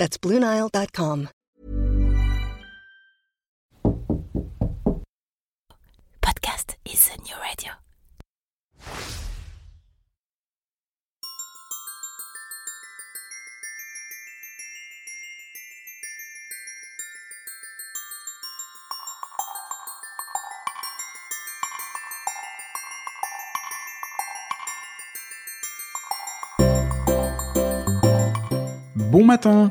That's BlueNile.com. Podcast is a new radio. Bon matin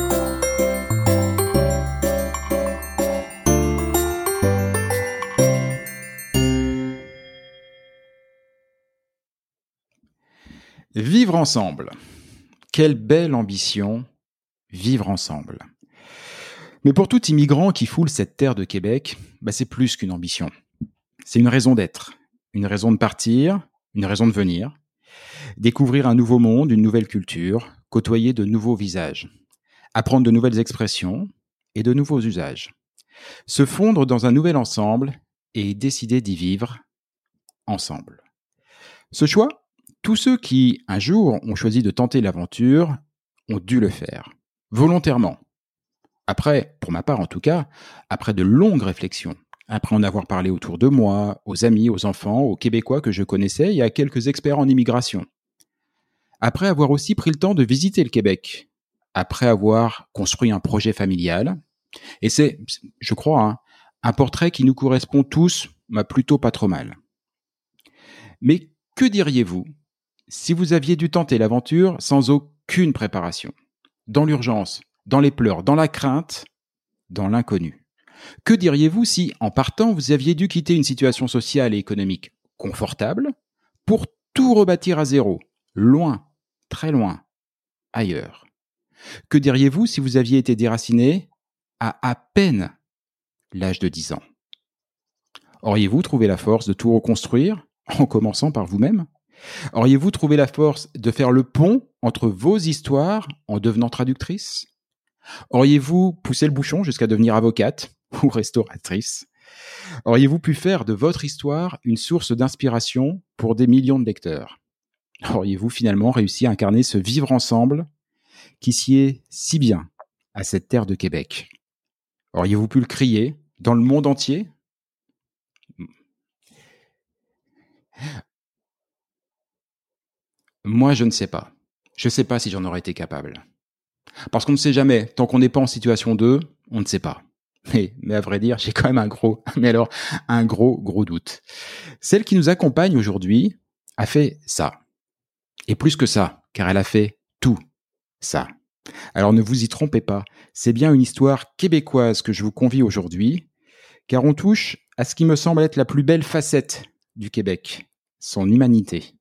Vivre ensemble. Quelle belle ambition, vivre ensemble. Mais pour tout immigrant qui foule cette terre de Québec, bah c'est plus qu'une ambition. C'est une raison d'être, une raison de partir, une raison de venir, découvrir un nouveau monde, une nouvelle culture, côtoyer de nouveaux visages, apprendre de nouvelles expressions et de nouveaux usages, se fondre dans un nouvel ensemble et décider d'y vivre ensemble. Ce choix, tous ceux qui, un jour, ont choisi de tenter l'aventure ont dû le faire, volontairement. Après, pour ma part en tout cas, après de longues réflexions, après en avoir parlé autour de moi, aux amis, aux enfants, aux Québécois que je connaissais et à quelques experts en immigration. Après avoir aussi pris le temps de visiter le Québec, après avoir construit un projet familial, et c'est, je crois, hein, un portrait qui nous correspond tous, m'a plutôt pas trop mal. Mais que diriez-vous si vous aviez dû tenter l'aventure sans aucune préparation, dans l'urgence, dans les pleurs, dans la crainte, dans l'inconnu. Que diriez-vous si, en partant, vous aviez dû quitter une situation sociale et économique confortable pour tout rebâtir à zéro, loin, très loin, ailleurs? Que diriez-vous si vous aviez été déraciné à à peine l'âge de 10 ans? Auriez-vous trouvé la force de tout reconstruire en commençant par vous-même? Auriez-vous trouvé la force de faire le pont entre vos histoires en devenant traductrice? Auriez-vous poussé le bouchon jusqu'à devenir avocate ou restauratrice? Auriez-vous pu faire de votre histoire une source d'inspiration pour des millions de lecteurs? Auriez-vous finalement réussi à incarner ce vivre ensemble qui sied si bien à cette terre de Québec? Auriez-vous pu le crier dans le monde entier? Moi, je ne sais pas. Je ne sais pas si j'en aurais été capable. Parce qu'on ne sait jamais. Tant qu'on n'est pas en situation 2, on ne sait pas. Mais, mais à vrai dire, j'ai quand même un gros, mais alors, un gros, gros doute. Celle qui nous accompagne aujourd'hui a fait ça. Et plus que ça, car elle a fait tout ça. Alors ne vous y trompez pas, c'est bien une histoire québécoise que je vous convie aujourd'hui, car on touche à ce qui me semble être la plus belle facette du Québec, son humanité.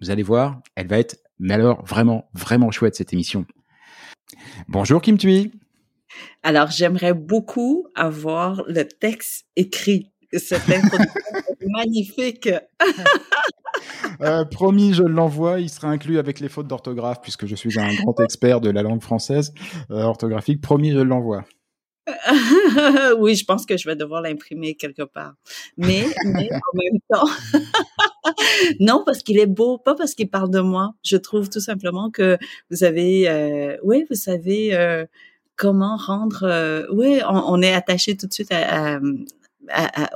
Vous allez voir, elle va être, mais alors vraiment, vraiment chouette cette émission. Bonjour Kim Tui. Alors j'aimerais beaucoup avoir le texte écrit. Cette introduction magnifique. euh, promis, je l'envoie. Il sera inclus avec les fautes d'orthographe, puisque je suis un grand expert de la langue française euh, orthographique. Promis, je l'envoie. oui, je pense que je vais devoir l'imprimer quelque part. Mais, mais en même temps, non, parce qu'il est beau, pas parce qu'il parle de moi. Je trouve tout simplement que vous avez, euh, oui, vous savez euh, comment rendre, euh, oui, on, est attaché tout de suite à, à,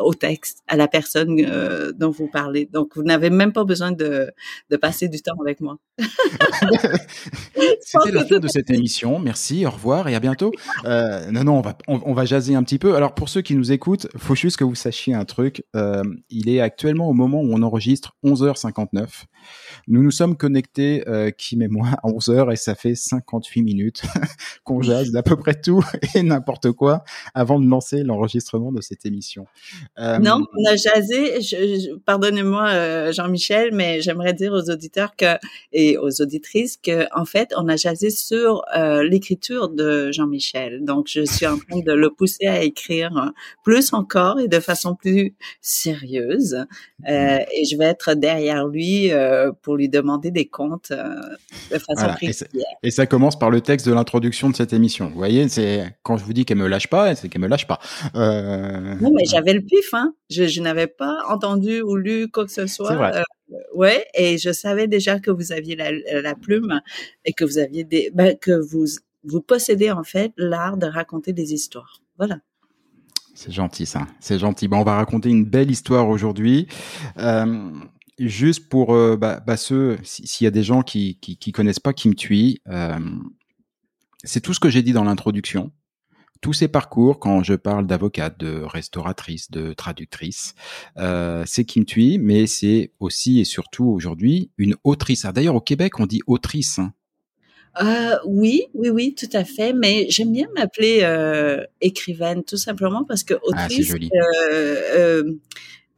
au texte, à la personne euh, dont vous parlez. Donc, vous n'avez même pas besoin de, de passer du temps avec moi. C'était la fin de cette émission. Merci, au revoir et à bientôt. Euh, non, non, on va, on, va jaser un petit peu. Alors, pour ceux qui nous écoutent, faut juste que vous sachiez un truc. Euh, il est actuellement au moment où on enregistre 11h59. Nous nous sommes connectés, Kim et moi, à 11h et ça fait 58 minutes qu'on jase d'à peu près tout et n'importe quoi avant de lancer l'enregistrement de cette émission. Euh... Non, on a jasé, pardonnez-moi euh, Jean-Michel, mais j'aimerais dire aux auditeurs que et aux auditrices que en fait, on a jasé sur euh, l'écriture de Jean-Michel. Donc, je suis en train de le pousser à écrire plus encore et de façon plus sérieuse. Euh, et je vais être derrière lui pour lui demander des comptes de façon voilà. et, et, ça commence par le texte de l'introduction de cette émission. Vous voyez, c'est quand je vous dis qu'elle me lâche pas, c'est qu'elle me lâche pas. Euh... Non, mais j'avais le pif, hein. Je, je n'avais pas entendu ou lu quoi que ce soit. Vrai. Euh, ouais, et je savais déjà que vous aviez la, la plume et que vous aviez des, ben, que vous vous possédez en fait l'art de raconter des histoires. Voilà. C'est gentil ça, c'est gentil. Bon, on va raconter une belle histoire aujourd'hui. Euh, juste pour euh, bah, bah ceux, s'il y a des gens qui, qui, qui connaissent pas Kim Thuy, euh, c'est tout ce que j'ai dit dans l'introduction. Tous ces parcours, quand je parle d'avocate, de restauratrice, de traductrice, euh, c'est Kim Thuy, mais c'est aussi et surtout aujourd'hui une autrice. Ah, D'ailleurs, au Québec, on dit autrice. Hein. Euh, oui, oui, oui, tout à fait. Mais j'aime bien m'appeler euh, écrivaine, tout simplement parce que autrice,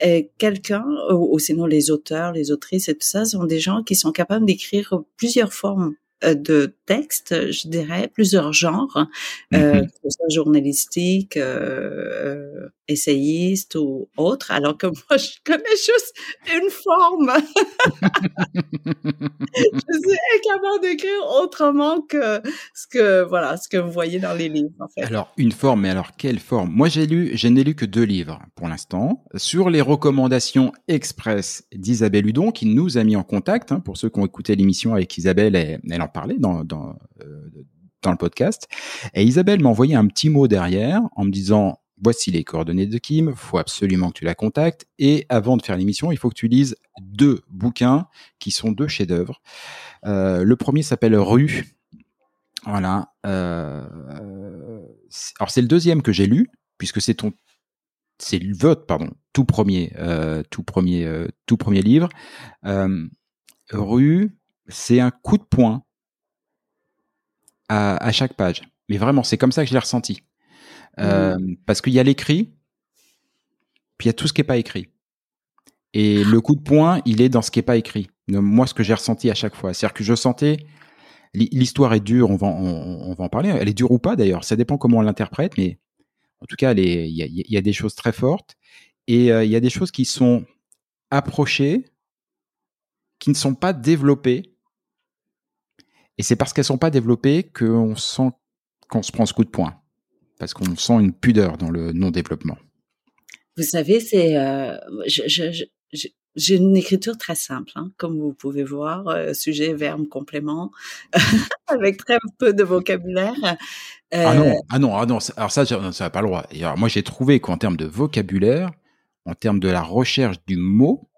ah, quelqu'un, ou, ou, sinon les auteurs, les autrices et tout ça, sont des gens qui sont capables d'écrire plusieurs formes de textes, je dirais, plusieurs genres, mm -hmm. euh, que ce soit journalistique, euh, essayiste ou autre, alors que moi, je connais juste une forme. je suis incapable d'écrire autrement que ce que, voilà, ce que vous voyez dans les livres. Alors, une forme, mais alors quelle forme? Moi, j'ai lu, je n'ai lu que deux livres pour l'instant, sur les recommandations express d'Isabelle Hudon, qui nous a mis en contact, hein, pour ceux qui ont écouté l'émission avec Isabelle, elle, elle en parlait dans, dans, euh, dans le podcast. Et Isabelle m'a envoyé un petit mot derrière en me disant voici les coordonnées de Kim, faut absolument que tu la contactes. Et avant de faire l'émission, il faut que tu lises deux bouquins qui sont deux chefs-d'œuvre. Euh, le premier s'appelle Rue. Voilà. Euh, alors c'est le deuxième que j'ai lu puisque c'est ton, c'est le vote pardon, tout premier, euh, livre. Rue, c'est un coup de poing à, à chaque page. Mais vraiment, c'est comme ça que je l'ai ressenti. Euh, Parce qu'il y a l'écrit, puis il y a tout ce qui n'est pas écrit. Et le coup de poing, il est dans ce qui n'est pas écrit. Moi, ce que j'ai ressenti à chaque fois, c'est-à-dire que je sentais l'histoire est dure, on va, on, on, va en parler. Elle est dure ou pas d'ailleurs, ça dépend comment on l'interprète, mais en tout cas, il y a, y a, des choses très fortes et euh, il y a des choses qui sont approchées, qui ne sont pas développées. Et c'est parce qu'elles sont pas développées qu'on sent qu'on se prend ce coup de poing, parce qu'on sent une pudeur dans le non-développement. Vous savez, c'est, euh, j'ai une écriture très simple, hein, comme vous pouvez voir, euh, sujet, verbe, complément, avec très peu de vocabulaire. Euh, ah non, ah non, ah non, alors ça, ça n'a pas le droit. Et alors moi, j'ai trouvé qu'en termes de vocabulaire, en termes de la recherche du mot,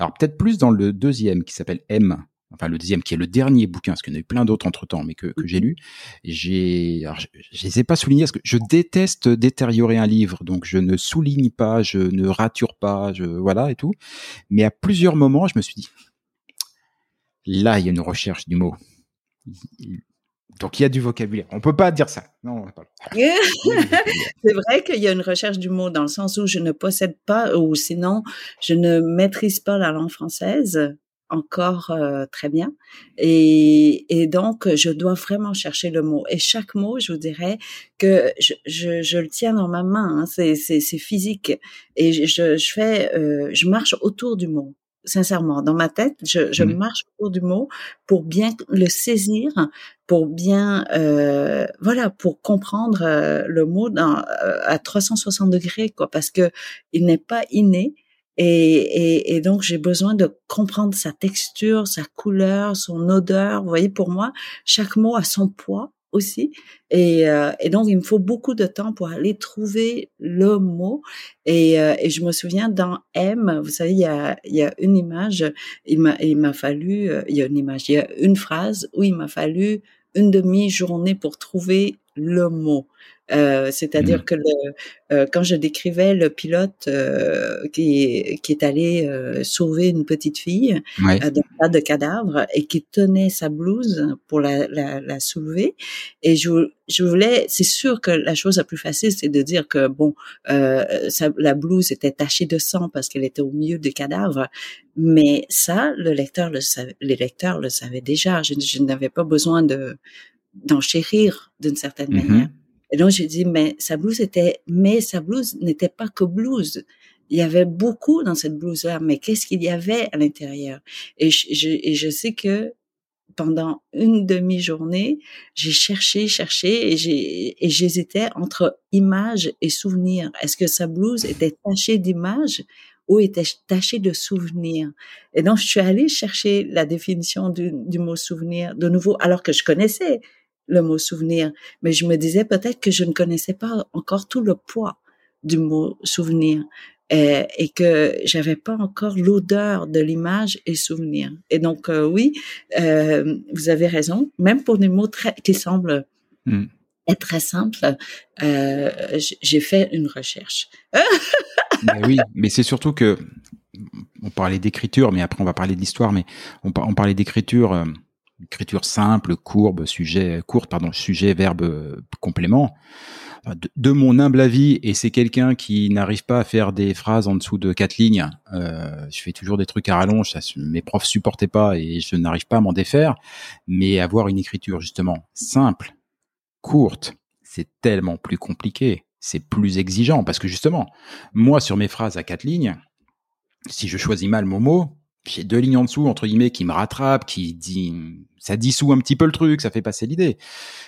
alors peut-être plus dans le deuxième qui s'appelle M, enfin le deuxième qui est le dernier bouquin, parce qu'il y en a eu plein d'autres entre temps, mais que, que j'ai lu. J'ai, je, je les ai pas soulignés parce que je déteste détériorer un livre, donc je ne souligne pas, je ne rature pas, je voilà et tout. Mais à plusieurs moments, je me suis dit, là, il y a une recherche du mot. Donc il y a du vocabulaire. On peut pas dire ça. Non, c'est vrai qu'il y a une recherche du mot dans le sens où je ne possède pas ou sinon je ne maîtrise pas la langue française encore euh, très bien. Et, et, donc, je dois vraiment chercher le mot. Et chaque mot, je vous dirais que je, je, je le tiens dans ma main. Hein, c'est, c'est, c'est physique. Et je, je fais, euh, je marche autour du mot. Sincèrement, dans ma tête, je, je mmh. marche autour du mot pour bien le saisir, pour bien, euh, voilà, pour comprendre euh, le mot dans, à 360 degrés, quoi, parce que il n'est pas inné et, et, et donc, j'ai besoin de comprendre sa texture, sa couleur, son odeur. Vous voyez, pour moi, chaque mot a son poids aussi. Et, euh, et donc, il me faut beaucoup de temps pour aller trouver le mot. Et, euh, et je me souviens dans M, vous savez, il y a, il y a une image, il m'a, il m'a fallu, euh, il y a une image, il y a une phrase où il m'a fallu une demi-journée pour trouver le mot. Euh, c'est-à-dire mmh. que le, euh, quand je décrivais le pilote euh, qui, qui est allé sauver une petite fille ouais. dans tas de cadavres et qui tenait sa blouse pour la, la, la soulever, et je, je voulais, c'est sûr que la chose la plus facile, c'est de dire que bon, sa, la blouse était tachée de sang parce qu'elle était au milieu des cadavres, mais ça, le lecteur le savait, les lecteurs le savaient déjà. Je, je n'avais pas besoin de d'enchérir d'une certaine mmh manière. Et donc, j'ai dit, mais sa blouse était, mais sa blouse n'était pas que blouse. Il y avait beaucoup dans cette blouse-là, mais qu'est-ce qu'il y avait à l'intérieur? Et je, et je sais que pendant une demi-journée, j'ai cherché, cherché et j'hésitais entre image et souvenir. Est-ce que sa blouse était tachée d'image ou était tachée de souvenir? Et donc, je suis allée chercher la définition du, du mot souvenir de nouveau, alors que je connaissais le mot souvenir, mais je me disais peut-être que je ne connaissais pas encore tout le poids du mot souvenir et, et que j'avais pas encore l'odeur de l'image et souvenir. Et donc euh, oui, euh, vous avez raison. Même pour des mots très qui semblent mm. être très simples, euh, j'ai fait une recherche. mais oui, mais c'est surtout que on parlait d'écriture, mais après on va parler d'histoire, mais on, on parlait d'écriture euh, écriture simple, courbe, sujet, courte, pardon, sujet, verbe, euh, complément. De, de, mon humble avis, et c'est quelqu'un qui n'arrive pas à faire des phrases en dessous de quatre lignes. Euh, je fais toujours des trucs à rallonge, ça, mes profs supportaient pas et je n'arrive pas à m'en défaire. Mais avoir une écriture justement simple, courte, c'est tellement plus compliqué, c'est plus exigeant parce que justement, moi sur mes phrases à quatre lignes, si je choisis mal mon mot, j'ai deux lignes en dessous entre guillemets qui me rattrapent, qui dit ça dissout un petit peu le truc, ça fait passer l'idée.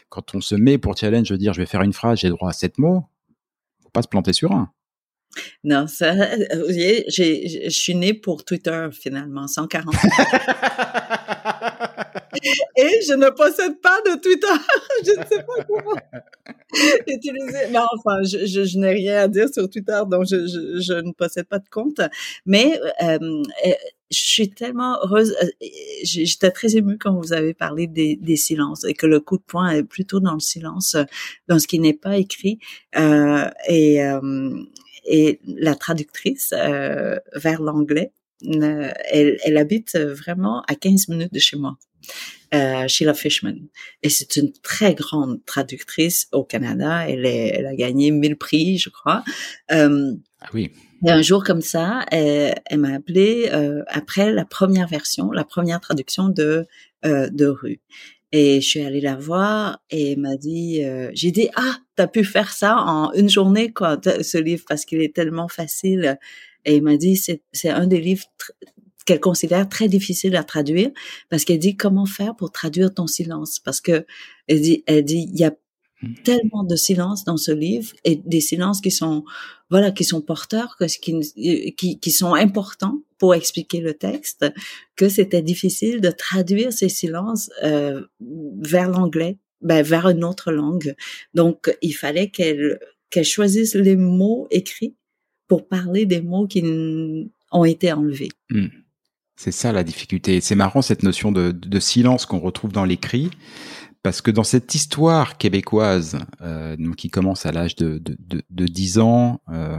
Quand on se met pour challenge de dire je vais faire une phrase, j'ai droit à sept mots, faut pas se planter sur un. Non, ça, vous voyez, je suis né pour Twitter finalement, 140. Et je ne possède pas de Twitter. je ne sais pas comment utiliser. Mais enfin, je, je, je n'ai rien à dire sur Twitter, donc je, je ne possède pas de compte. Mais euh, euh je suis tellement heureuse. Euh, j'étais très émue quand vous avez parlé des, silences et que le coup de poing est plutôt dans le silence, dans ce qui n'est pas écrit. Euh, et, euh, et la traductrice euh, vers l'anglais elle habite vraiment à 15 minutes de chez moi. Euh, Sheila Fishman. Et c'est une très grande traductrice au Canada. Elle, est, elle a gagné 1000 prix, je crois. Euh, ah oui. Et un jour comme ça, elle, elle m'a appelé euh, après la première version, la première traduction de euh, de Rue. Et je suis allée la voir et elle m'a dit, euh, j'ai dit ah t'as pu faire ça en une journée quoi ce livre parce qu'il est tellement facile. Et il m'a dit c'est c'est un des livres qu'elle considère très difficile à traduire parce qu'elle dit comment faire pour traduire ton silence? Parce que elle dit elle dit il y a hmm. tellement de silence dans ce livre et des silences qui sont voilà qui sont porteurs qui qui, qui sont importants pour expliquer le texte que c'était difficile de traduire ces silences euh, vers l'anglais ben, vers une autre langue donc il fallait qu'elle qu'elle choisisse les mots écrits pour parler des mots qui ont été enlevés. Hmm. C'est ça la difficulté. C'est marrant cette notion de, de silence qu'on retrouve dans l'écrit, parce que dans cette histoire québécoise, euh, qui commence à l'âge de, de, de, de, 10 ans, euh,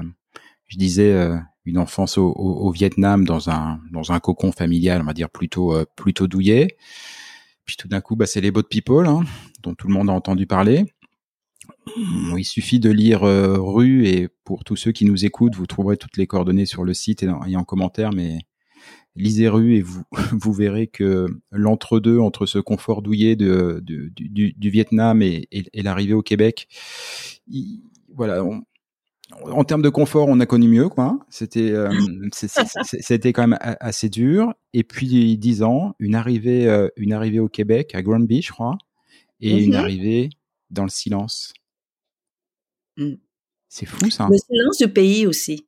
je disais euh, une enfance au, au, Vietnam dans un dans un cocon familial, on va dire plutôt euh, plutôt douillet. Puis tout d'un coup, bah, c'est les boat people, hein, dont tout le monde a entendu parler. Il suffit de lire euh, Rue et pour tous ceux qui nous écoutent, vous trouverez toutes les coordonnées sur le site et, et en commentaire, mais lisez rue et vous, vous verrez que l'entre-deux entre ce confort douillet de, du, du, Vietnam et, et, l'arrivée au Québec, voilà, en termes de confort, on a connu mieux, quoi. C'était, euh, c'était quand même assez dur. Et puis dix ans, une arrivée, euh, une arrivée au Québec à Granby, je crois, et une mm-hmm. arrivée dans le silence. Mm. C'est fou, ça. Le silence du pays aussi,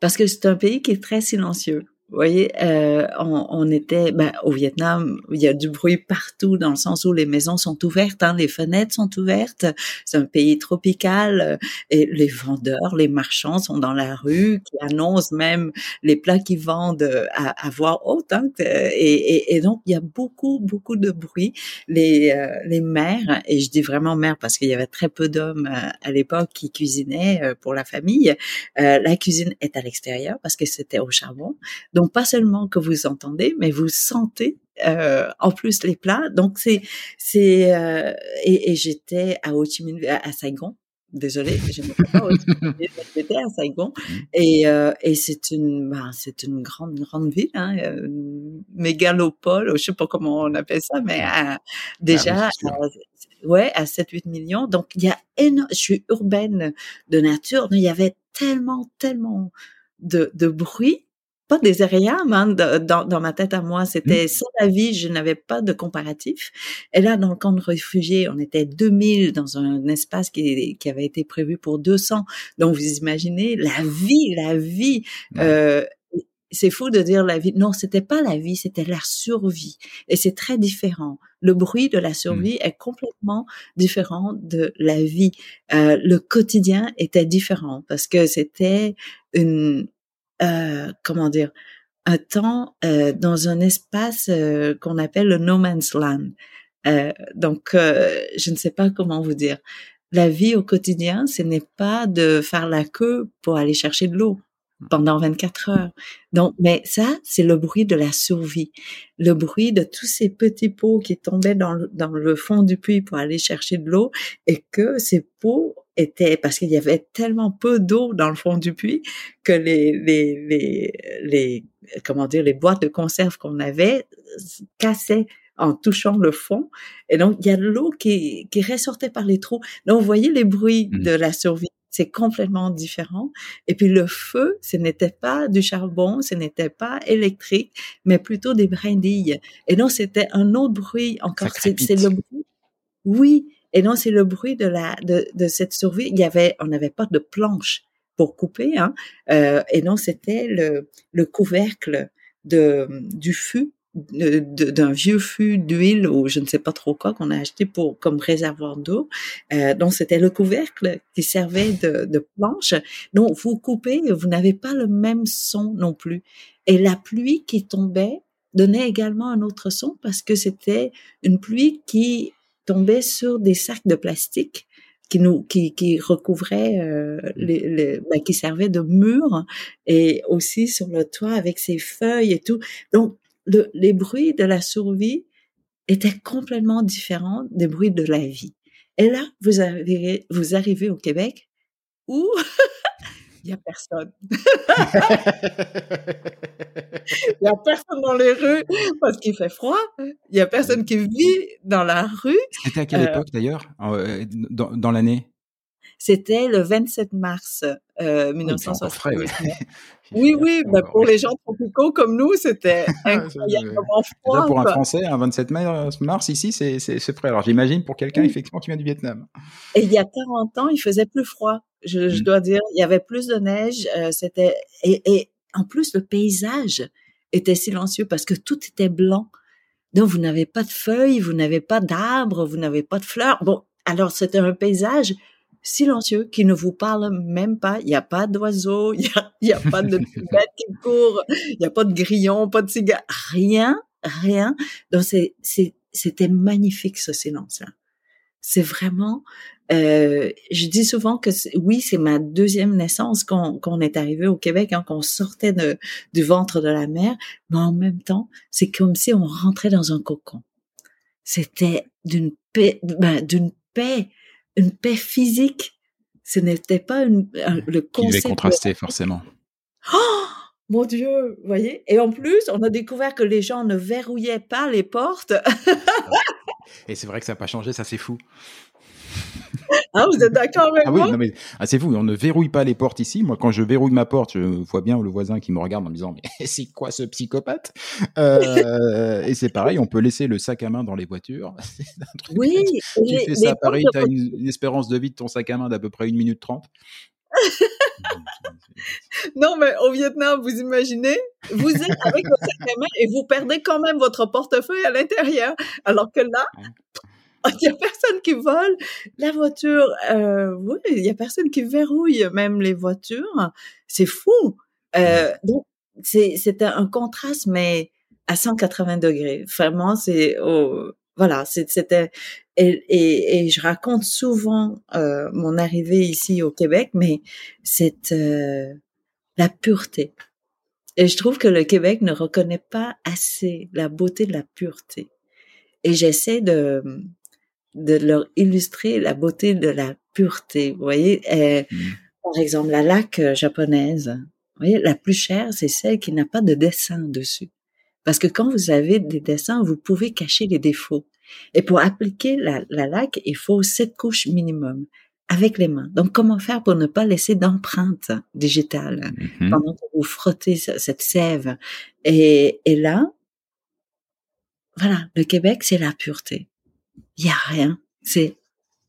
parce que c'est un pays qui est très silencieux. Vous voyez, euh, on, on, était ben, au Vietnam, il y a du bruit partout dans le sens où les maisons sont ouvertes, hein, les fenêtres sont ouvertes. C'est un pays tropical euh, et les vendeurs, les marchands sont dans la rue, qui annoncent même les plats qu'ils vendent euh, à, à voix haute. Hein, et, et, et, donc il y a beaucoup beaucoup de bruit. Les euh, les mères et je dis vraiment mères parce qu'il y avait très peu d'hommes à l'époque qui cuisinaient pour la famille. la cuisine est à l'extérieur parce que c'était au charbon. Donc pas seulement que vous entendez, mais vous sentez euh, en plus les plats. Donc c'est c'est euh, et, et j'étais à Ho Chi Minh à, Saigon. Désolée, je ne pas Ho Chi Minh, j'étais à Saigon mmh. et euh, et c'est une ben, c'est une grande grande ville, hein, une mégalopole, je sais pas comment on appelle ça, mais euh, déjà ah ouais à 7-8 millions. Donc il y a énorme, je suis urbaine de nature, mais il y avait tellement tellement de, de bruit pas désagréable hein, dans, dans, ma tête à moi. Mmh. C'était sans la vie, je n'avais pas de comparatif. Et là, dans le camp de réfugiés, on était 2000 dans un espace qui, qui avait été prévu pour 200. Donc, vous imaginez la vie, la vie. Euh, c'est fou de dire la vie. Non, c'était pas la vie, c'était la survie. Et c'est très différent. Le bruit de la survie mmh. est complètement différent de la vie. Euh, le quotidien était différent parce que c'était une, euh, comment dire, un temps euh, dans un espace euh, qu'on appelle le no man's land. Euh, donc, je ne sais pas comment vous dire. La vie au quotidien, ce n'est pas de faire la queue pour aller chercher de l'eau pendant 24 heures. Donc, mais ça, c'est le bruit de la survie, le bruit de tous ces petits pots qui tombaient dans le, dans le fond du puits pour aller chercher de l'eau et que ces pots était parce qu'il y avait tellement peu d'eau dans le fond du puits que les les les, les comment dire les boîtes de conserve qu'on avait cassaient en touchant le fond et donc il y a de l'eau qui qui ressortait par les trous donc vous voyez les bruits mmh. de la survie c'est complètement différent. Et puis le feu, ce n'était pas du charbon, ce n'était pas électrique, mais plutôt des brindilles. Et donc c'était un autre bruit encore. C'est le bruit. Oui, et non, c'est le bruit de la de, de cette survie. Il y avait, on n'avait pas de planche pour couper, hein. Euh, et non, c'était le, le couvercle de du fût d'un vieux fût d'huile ou je ne sais pas trop quoi qu'on a acheté pour comme réservoir d'eau. Euh, donc c'était le couvercle qui servait de, de planche. Donc vous coupez, vous n'avez pas le même son non plus. Et la pluie qui tombait donnait également un autre son parce que c'était une pluie qui tombait sur des sacs de plastique qui nous qui qui recouvrait euh, les, les ben, qui servait de mur et aussi sur le toit avec ses feuilles et tout. Donc le, les bruits de la survie étaient complètement différents des bruits de la vie. Et là, vous arrivez, vous arrivez au Québec où il y a personne. Il y a personne dans les rues parce qu'il fait froid. Il y a personne qui vit dans la rue. C'était à quelle Euh, époque d'ailleurs euh, Dans, dans l'année? C'était le 27 mars euh, Oui, c'est encore frais, ouais. 1979. Oui, oui, ben, Encore, pour les gens tropicaux comme nous, c'était Ah, incroyablement Déjà froid. pour un. Français, un 27 mai- mars ici, c'est frais. Alors j'imagine pour quelqu'un Oui. effectivement qui vient du Vietnam. Et il y a 40 ans, il faisait plus froid. Je, je Mm. dois dire, il y avait plus de neige. euh, c'était et, et en plus le paysage était silencieux parce que tout était blanc. Donc vous n'avez pas de feuilles, vous n'avez pas d'arbres, vous n'avez pas de fleurs. Bon, alors c'était un paysage silencieux qui ne vous parle même pas. Il n'y a pas d'oiseaux, il y a, pas de bêtes qui courent, il n'y a pas de grillons, pas de cigares, rien, rien. Donc c'est, c'est, c'était magnifique ce silence-là. C'est vraiment, euh, je dis souvent que oui, c'est ma deuxième naissance qu'on est arrivé au Québec, hein, qu'on sortait de, du ventre de la mer, mais en même temps, c'est comme si on rentrait dans un cocon. C'était d'une paix, ben, d'une paix, une paix physique. Ce n'était pas une, un- le concept. de- contraster forcément. Oh, mon Dieu, vous voyez? Et en plus, on a découvert que les gens ne verrouillaient pas les portes. Et c'est vrai que ça n'a pas changé, ça c'est fou. Ah, vous êtes d'accord avec Ah oui, moi non mais ah, c'est fou, on ne verrouille pas les portes ici. Moi, quand je verrouille ma porte, je vois bien le voisin qui me regarde en me disant mais c'est quoi ce psychopathe? Euh, Et c'est pareil, on peut laisser le sac à main dans les voitures. C'est un truc- Oui. tu fais ça à Paris, tu as une, une espérance de vie de ton sac à main d'à peu près une minute trente. Non, mais au Vietnam, vous imaginez, vous êtes avec votre sac à main et vous perdez quand même votre portefeuille à l'intérieur. Alors que là, il y a personne qui vole la voiture. Euh, oui, il y a personne qui verrouille même les voitures. C'est fou. Euh, donc, c'est un, contraste, mais à 180 degrés. Vraiment, c'est oh, voilà, c'était et, et, et je raconte souvent euh, mon arrivée ici au Québec, mais c'est euh, la pureté. Et je trouve que le Québec ne reconnaît pas assez la beauté de la pureté. Et j'essaie de de leur illustrer la beauté de la pureté. Vous voyez, Euh, Mm. par exemple, la laque euh, japonaise. Vous voyez, la plus chère, c'est celle qui n'a pas de dessin dessus. Parce que quand vous avez des dessins, vous pouvez cacher les défauts. Et pour appliquer la, la laque, il faut sept couches minimum avec les mains. Donc, comment faire pour ne pas laisser d'empreinte digitale Mhm. pendant que vous frottez ce- cette sève? Et, et là, voilà, le Québec, c'est la pureté. Il y a rien. C'est,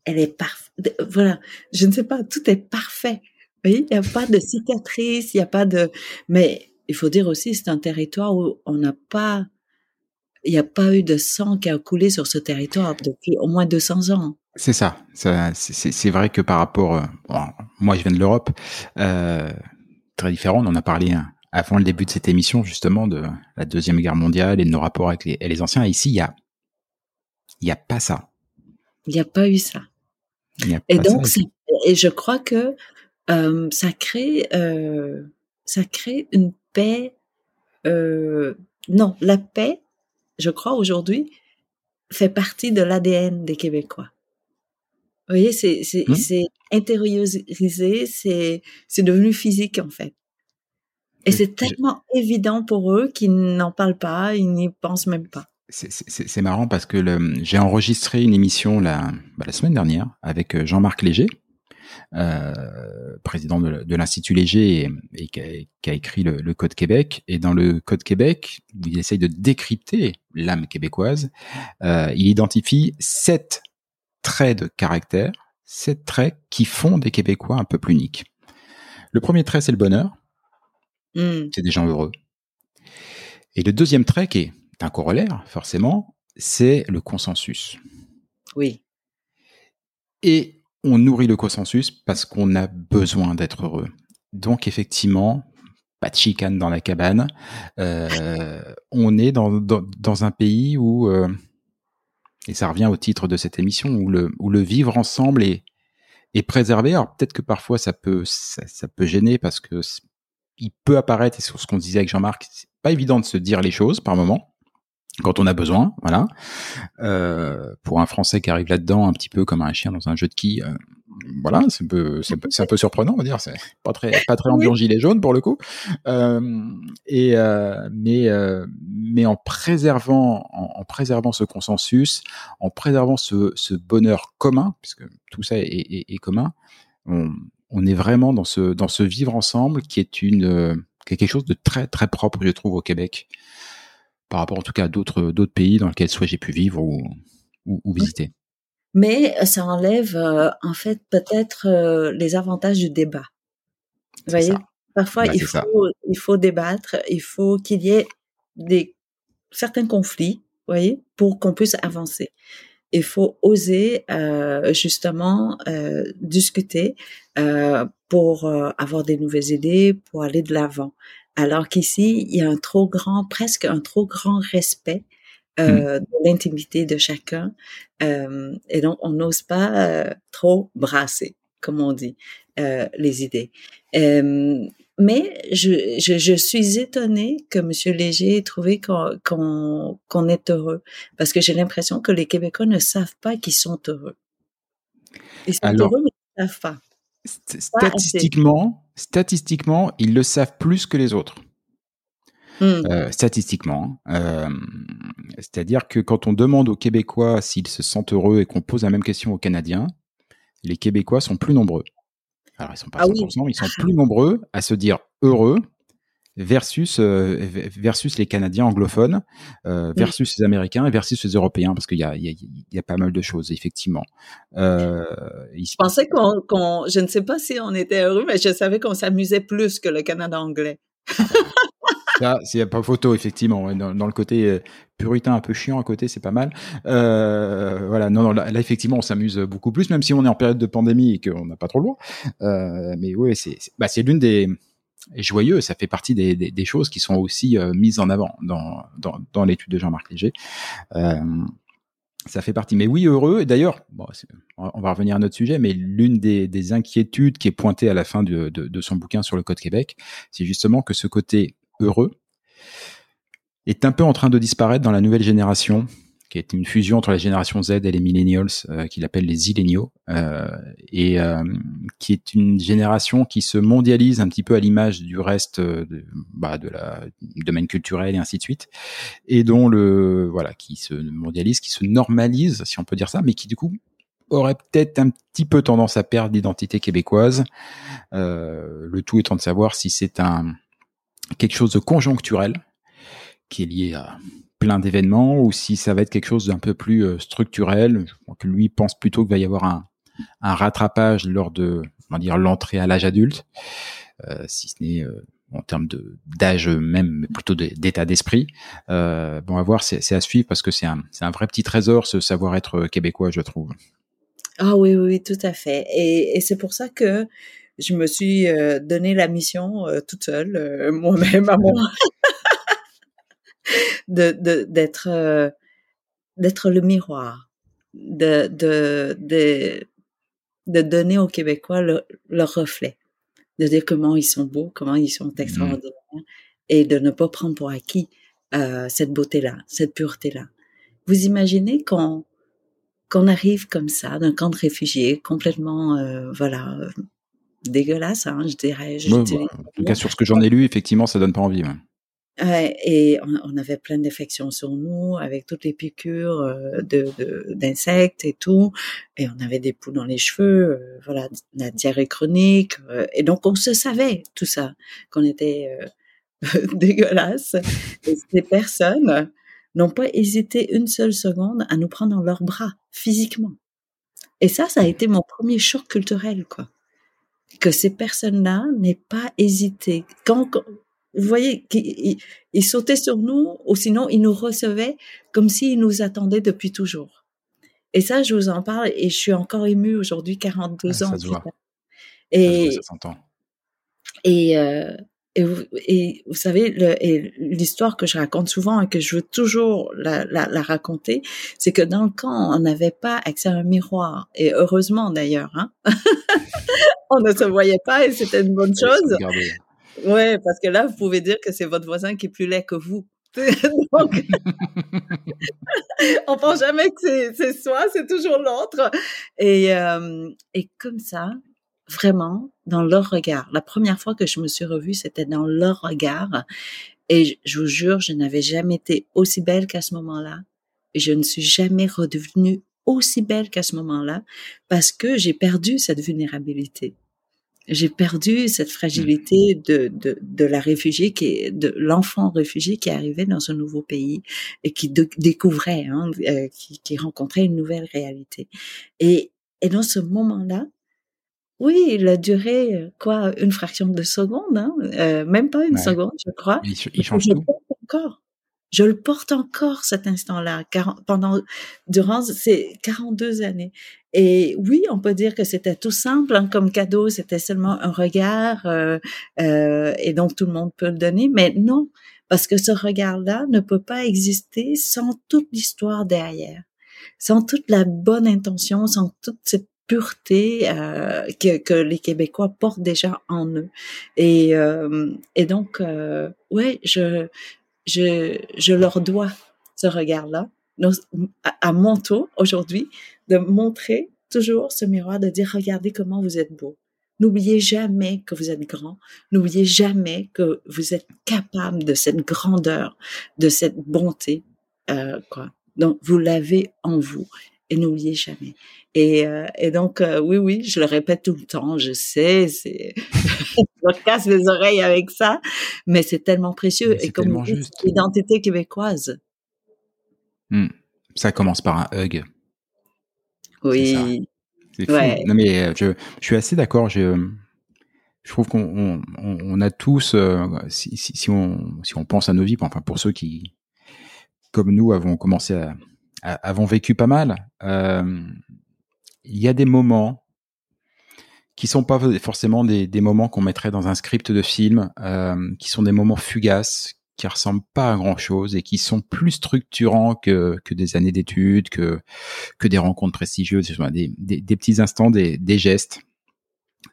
elle est parfaite. Voilà, je ne sais pas, tout est parfait. Vous voyez, il n'y a pas de cicatrices, il n'y a pas de. Mais il faut dire aussi, c'est un territoire où on n'a pas, il n'y a pas eu de sang qui a coulé sur ce territoire depuis au moins 200 ans. C'est ça. ça c'est- vrai que par rapport, euh, bon, moi je viens de l'Europe, euh, très différent. On en a parlé hein, avant le début de cette émission justement de la deuxième guerre mondiale et de nos rapports avec les, anciens. Ici, il y a, il y a pas ça. Il n'y a pas eu ça. Il y a Et pas donc, ça. et je crois que euh, ça crée, euh, ça crée une paix. Non, la paix, je crois aujourd'hui, fait partie de l'ADN des Québécois. Vous voyez, c'est c'est c'est intériorisé, c'est c'est devenu physique en fait. Et c'est je- tellement évident pour eux qu'ils n'en parlent pas, ils n'y pensent même pas. C'est- C'est c'est marrant parce que j'ai enregistré une émission la, bah, la semaine dernière avec euh, Jean-Marc Léger, président de, de l'Institut Léger et, et qui, a, qui a écrit le, le Code Québec. Et dans le Code Québec, où il essaye de décrypter l'âme québécoise, euh, il identifie sept traits de caractère, sept traits qui font des Québécois un peuple unique. Le premier trait, c'est le bonheur. Hmm. C'est des gens heureux. Et le deuxième trait, qui est un corollaire, forcément, c'est le consensus. Oui, Et on nourrit le consensus parce qu'on a besoin d'être heureux. Donc effectivement, pas de chicane dans la cabane. Euh, on est dans, dans, un pays où, euh, et ça revient au titre de cette émission, où le, où le vivre ensemble est, et préserver. Alors peut-être que parfois ça peut ça, peut gêner parce que il peut apparaître et sur ce qu'on disait avec Jean-Marc, c'est pas évident de se dire les choses par moment quand on a besoin, voilà. Euh, pour un Français qui arrive là-dedans un petit peu comme un chien dans un jeu de quilles, euh, voilà, c'est un peu, c'est un peu surprenant, on va dire. C'est pas très, pas très ambiant gilet jaune pour le coup. Euh, et euh, mais, euh, mais en préservant, en, préservant ce consensus, en préservant ce, ce bonheur commun, puisque tout ça est, est, est commun, on, on, est vraiment dans ce, dans ce vivre ensemble qui est une, qui est quelque chose de très, très propre, je trouve, au Québec par rapport en tout cas à d'autres d'autres pays dans lesquels soit j'ai pu vivre ou, ou, visiter. Mais euh, ça enlève euh, en fait peut-être euh, les avantages du débat. Vous voyez, parfois bah, il faut il faut débattre, il faut qu'il y ait des certains conflits, vous voyez, pour qu'on puisse avancer. Il faut oser justement discuter pour avoir des nouvelles idées, pour aller de l'avant. Alors qu'ici, il y a un trop grand, presque un trop grand respect euh, mmh. de l'intimité de chacun. Euh, et donc, on n'ose pas euh, trop brasser, comme on dit, euh, les idées. Euh, mais je, je, je, suis étonnée que M. Léger ait trouvé qu'on qu'on est heureux, parce que j'ai l'impression que les Québécois ne savent pas qu'ils sont heureux. Ils sont heureux, mais ils ne savent pas. Statistiquement, statistiquement, ils le savent plus que les autres. Hmm. Euh, statistiquement. Hein. Euh, c'est-à-dire que quand on demande aux Québécois s'ils se sentent heureux et qu'on pose la même question aux Canadiens, les Québécois sont plus nombreux. Alors ils sont pas 100%, ah ils sont plus nombreux à se dire heureux versus euh, versus les Canadiens anglophones, euh, versus les Américains et versus les Européens, parce qu'il y y, y a pas mal de choses effectivement. Euh, je pensais qu'on, je ne sais pas si on était heureux, mais je savais qu'on s'amusait plus que le Canada anglais. Ça, c'est pas photo, effectivement. Dans, dans, le côté euh, puritain un peu chiant à côté, c'est pas mal. Euh, voilà, non, non là, effectivement, on s'amuse beaucoup plus, même si on est en période de pandémie et qu'on n'a pas trop droit. Euh, mais oui, c'est, bah, c'est l'une des, joyeux. Ça fait partie des, choses qui sont aussi euh, mises en avant dans, l'étude de Jean-Marc Léger. Euh, ça fait partie. Mais oui, heureux. Et d'ailleurs, on va revenir à notre sujet, mais l'une des, des, inquiétudes qui est pointée à la fin de, de son bouquin sur le Code Québec, c'est justement que ce côté heureux est un peu en train de disparaître dans la nouvelle génération qui est une fusion entre la génération Z et les millennials, euh, qu'il appelle les zillennials, euh, et euh, qui est une génération qui se mondialise un petit peu à l'image du reste euh, de, bah, de la domaine culturel et ainsi de suite, et dont le voilà qui se mondialise, qui se normalise, si on peut dire ça, mais qui du coup aurait peut-être un petit peu tendance à perdre l'identité québécoise. le tout étant de savoir si c'est un quelque chose de conjoncturel qui est lié à plein d'événements ou si ça va être quelque chose d'un peu plus euh, structurel. Je crois que lui pense plutôt qu'il va y avoir un, un rattrapage lors de, va dire, l'entrée à l'âge adulte, euh, si ce n'est euh, en termes de d'âge même, mais plutôt d'état d'esprit. Euh, bon, à voir, c'est à suivre parce que c'est un, un vrai petit trésor ce savoir-être québécois, je trouve. Ah oui, oui, tout à fait. Et, et c'est pour ça que je me suis donné la mission toute seule, moi-même à moi, de d'être euh, d'être le miroir, de de de de donner aux Québécois leur reflet, de dire comment ils sont beaux, comment ils sont mmh. extraordinaires, et de ne pas prendre pour acquis euh, cette beauté-là, cette pureté-là. Vous imaginez qu'on qu'on arrive comme ça d'un camp de réfugiés complètement, euh, voilà, dégueulasse, hein, je dirais. Je en tout cas, sur ce que j'en ai lu, effectivement, ça donne pas envie. Et on, avait plein d'infections sur nous, avec toutes les piqûres euh, de d'insectes et tout. Et on avait des poux dans les cheveux, euh, voilà, la diarrhée chronique. Euh, et donc on se savait tout ça, qu'on était dégueulasse. Et ces personnes n'ont pas hésité une seule seconde à nous prendre dans leurs bras, physiquement. Et ça, ça a été mon premier choc culturel, quoi que ces personnes-là n'aient pas hésité. Quand, vous voyez, qu'ils sautaient sur nous, ou sinon ils nous recevaient comme s'ils nous attendaient depuis toujours. Et ça, je vous en parle, et je suis encore émue aujourd'hui, 42 ans. Ça se voit. Et, ça, et, euh, et, vous, et vous savez, l'histoire que je raconte souvent et que je veux toujours la, la, la raconter, c'est que dans le camp, on n'avait pas accès à un miroir. Et heureusement d'ailleurs, hein? on ne se voyait pas et c'était une bonne chose. Ouais, parce que là, vous pouvez dire que c'est votre voisin qui est plus laid que vous. Donc, on pense jamais que c'est soi, c'est toujours l'autre. Et, euh, et comme ça, vraiment, dans leur regard. La première fois que je me suis revue, c'était dans leur regard. Et je vous jure, je n'avais jamais été aussi belle qu'à ce moment-là. Je ne suis jamais redevenue aussi belle qu'à ce moment-là parce que j'ai perdu cette vulnérabilité j'ai perdu cette fragilité mmh. de, de, de, la réfugiée qui est de l'enfant réfugié qui arrivait dans un nouveau pays et qui découvrait, hein, euh, qui, qui, rencontrait une nouvelle réalité. Et, et dans ce moment-là, oui, il a duré quoi, une fraction de seconde, hein, euh, même pas une seconde, je crois. Il, il change tout. Encore. Je le porte encore cet instant-là, pendant durant ces 42 années. Et oui, on peut dire que c'était tout simple hein, comme cadeau, c'était seulement un regard euh, euh, et donc tout le monde peut le donner, mais non, parce que ce regard-là ne peut pas exister sans toute l'histoire derrière, sans toute la bonne intention, sans toute cette pureté euh, que, que, les Québécois portent déjà en eux. Et, euh, et donc, euh, ouais, je, je, je leur dois ce regard-là à mon tour aujourd'hui de montrer toujours ce miroir, de dire regardez comment vous êtes beau. N'oubliez jamais que vous êtes grand. N'oubliez jamais que vous êtes capable de cette grandeur, de cette bonté, euh, quoi. Donc vous l'avez en vous et n'oubliez jamais. Et, euh, et donc euh, oui, oui, je le répète tout le temps. Je sais, c'est je me casse les oreilles avec ça, mais c'est tellement précieux et comme l'identité québécoise. Hmm. Ça commence par un hug. Oui. C'est fou. Non mais euh, je, je suis assez d'accord. Je, je trouve qu'on on, on a tous, euh, si, si, si, on, si on pense à nos vies, enfin pour ceux qui, comme nous, avons commencé à, avons vécu pas mal, euh, il y a des moments qui sont pas forcément des, des moments qu'on mettrait dans un script de film, euh, qui sont des moments fugaces, qui ressemblent pas à grand chose et qui sont plus structurants que, que des années d'études, que, que des rencontres prestigieuses, des, des, des petits instants, des, des gestes,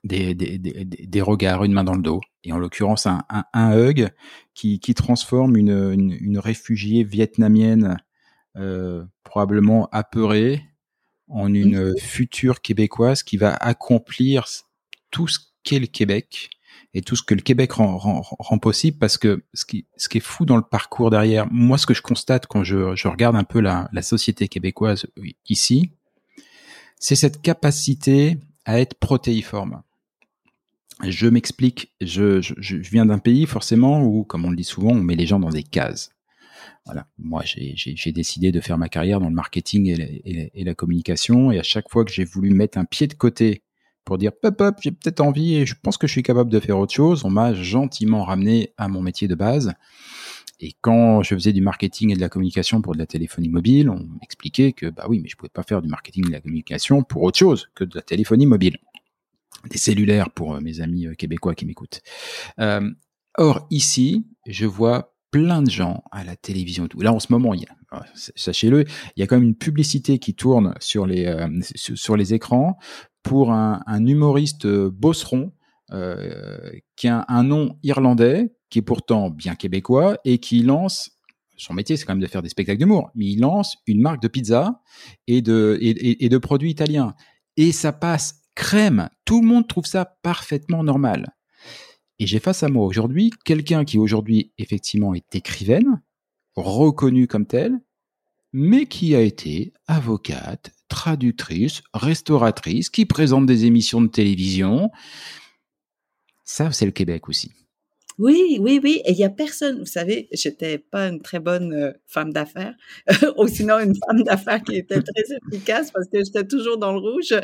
des, des, regards, une main dans le dos. Et en l'occurrence, un, un, un, hug qui, qui transforme une, une, une réfugiée vietnamienne euh, probablement apeurée en une future québécoise qui va accomplir tout ce qu'est le Québec et tout ce que le Québec rend, rend, rend, possible parce que ce qui, ce qui est fou dans le parcours derrière, moi ce que je constate quand je, je regarde un peu la, la société québécoise ici, c'est cette capacité à être protéiforme. Je m'explique, je, je, je, viens d'un pays forcément où, comme on le dit souvent, on met les gens dans des cases. Voilà, moi j'ai décidé de faire ma carrière dans le marketing et la, communication, et à chaque fois que j'ai voulu mettre un pied de côté pour dire pop pop, j'ai peut-être envie et je pense que je suis capable de faire autre chose. On m'a gentiment ramené à mon métier de base. Et quand je faisais du marketing et de la communication pour de la téléphonie mobile, on m'expliquait que bah oui, mais je pouvais pas faire du marketing et de la communication pour autre chose que de la téléphonie mobile. Des cellulaires pour euh, mes amis euh, québécois qui m'écoutent. Euh, or ici, je vois plein de gens à la télévision. Tout. Là, en ce moment, il y a, sachez-le, il y a quand même une publicité qui tourne sur les euh, sur les écrans pour un, humoriste euh, bosseron euh, qui a un nom irlandais, qui est pourtant bien québécois, et qui lance son métier, c'est quand même de faire des spectacles d'humour, mais il lance une marque de pizza et de, et, de produits italiens. Et ça passe crème. Tout le monde trouve ça parfaitement normal. Et j'ai face à moi aujourd'hui quelqu'un qui aujourd'hui effectivement est écrivaine, reconnue comme telle, mais qui a été avocate, traductrice, restauratrice, qui présente des émissions de télévision. Ça, c'est le Québec aussi. Oui, oui, oui. Et il y a personne, vous savez, j'étais pas une très bonne euh, femme d'affaires, ou sinon une femme d'affaires qui était très efficace parce que j'étais toujours dans le rouge.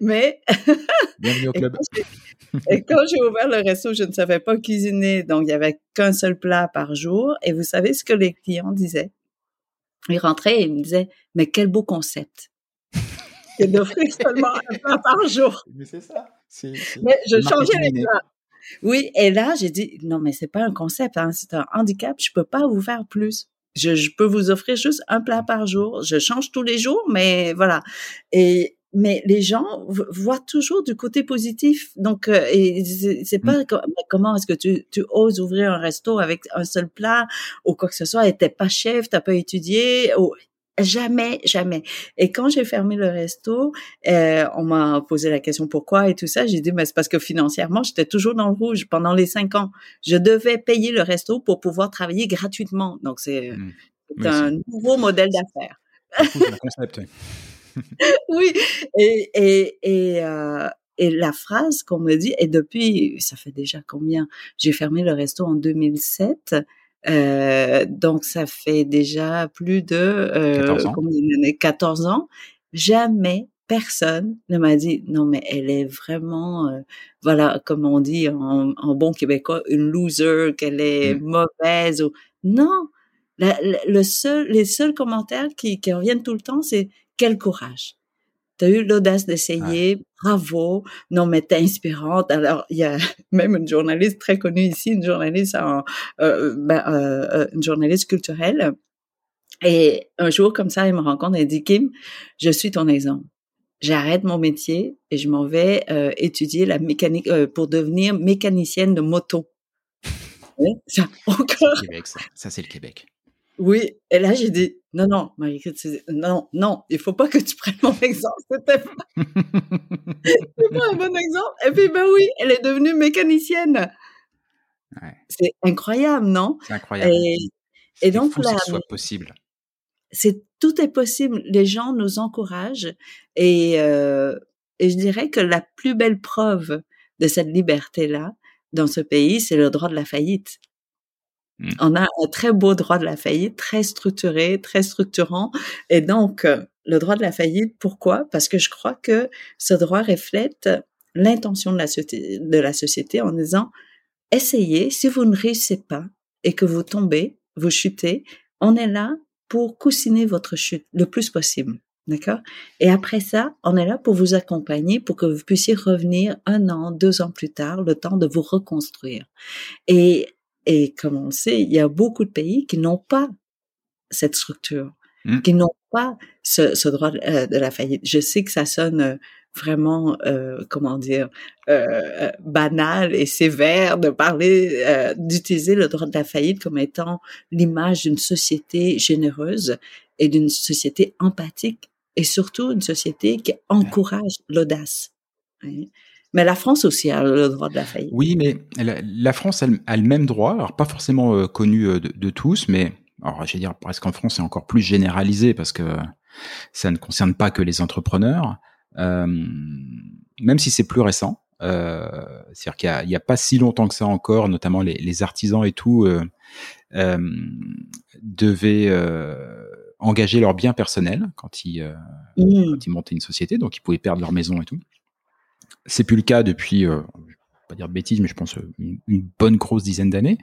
Mais bienvenue au club. et quand j'ai ouvert le resto, je ne savais pas cuisiner, donc il y avait qu'un seul plat par jour. Et vous savez ce que les clients disaient? Ils rentraient et ils me disaient "Mais quel beau concept que d'offrir seulement un plat par jour." Mais c'est ça. Mais je changeais les plats. Oui, et là, j'ai dit, non, mais c'est pas un concept, hein, c'est un handicap, je peux pas vous faire plus. Je, je, peux vous offrir juste un plat par jour. Je change tous les jours, mais voilà. Et mais les gens voient toujours du côté positif. Donc, euh, et c'est pas mmh. comment est-ce que tu, tu oses ouvrir un resto avec un seul plat ou quoi que ce soit. Et t'es pas chef, t'as pas étudié. Ou, Jamais, jamais. Et quand j'ai fermé le resto, euh, on m'a posé la question pourquoi et tout ça. J'ai dit, mais c'est parce que financièrement, j'étais toujours dans le rouge pendant les cinq ans. Je devais payer le resto pour pouvoir travailler gratuitement. Donc, c'est mmh. un nouveau modèle d'affaires. concept. oui. Et, et, et, euh, et la phrase qu'on me dit, et depuis, ça fait déjà combien? J'ai fermé le resto en 2007. Euh, donc, ça fait déjà plus de euh, 14 ans. 14 ans. Jamais personne ne m'a dit non mais elle est vraiment euh, voilà comme on dit en, en, bon québécois une loser qu'elle est mmh. mauvaise ou non le seul les seuls commentaires qui, qui reviennent tout le temps c'est quel courage tu as eu l'audace d'essayer, bravo, non mais t'es inspirante. Alors il y a même une journaliste très connue ici, une journaliste en, euh, ben, euh, euh, une journaliste culturelle. Et un jour comme ça, elle me rencontre et dit Kim, je suis ton exemple. J'arrête mon métier et je m'en vais euh, étudier la mécanique euh, pour devenir mécanicienne de moto. Oui, ça, encore. ça c'est le Québec. Oui, et là j'ai dit non non marie non non il faut pas que tu prennes mon exemple c'était pas, pas un bon exemple. Et puis ben oui elle est devenue mécanicienne. Ouais. c'est incroyable non? C'est incroyable. Et, et donc fou là que ce soit possible. c'est tout est possible. Les gens nous encouragent et euh, et je dirais que la plus belle preuve de cette liberté là dans ce pays c'est le droit de la faillite Mmh. On a un très beau droit de la faillite, très structuré, très structurant. Et donc, euh, le droit de la faillite, pourquoi? Parce que je crois que ce droit reflète l'intention de la, de la société en disant, essayez, si vous ne réussissez pas et que vous tombez, vous chutez, on est là pour coussiner votre chute le plus possible. D'accord? Et après ça, on est là pour vous accompagner, pour que vous puissiez revenir un an, deux ans plus tard, le temps de vous reconstruire. Et et comme on le sait, il y a beaucoup de pays qui n'ont pas cette structure, mmh. qui n'ont pas ce, ce droit de, euh, de, la faillite. Je sais que ça sonne euh, vraiment, euh, comment dire, euh, euh, banal et sévère de parler, euh, d'utiliser le droit de la faillite comme étant l'image d'une société généreuse et d'une société empathique et surtout une société qui encourage l'audace. Mais la France aussi a le droit de la faillite. Oui, mais la, France a le, même droit, alors pas forcément euh, connu euh, de, tous, mais alors je vais dire presque en France c'est encore plus généralisé parce que ça ne concerne pas que les entrepreneurs, euh, même si c'est plus récent. Euh, C'est-à-dire qu'il n'y a, pas si longtemps que ça encore, notamment les, les artisans et tout devaient engager leurs biens personnels quand ils, mmh. quand ils montaient une société, donc ils pouvaient perdre leur maison et tout. C'est plus le cas depuis, euh, je vais pas dire de bêtises, mais je pense euh, une, bonne grosse dizaine d'années.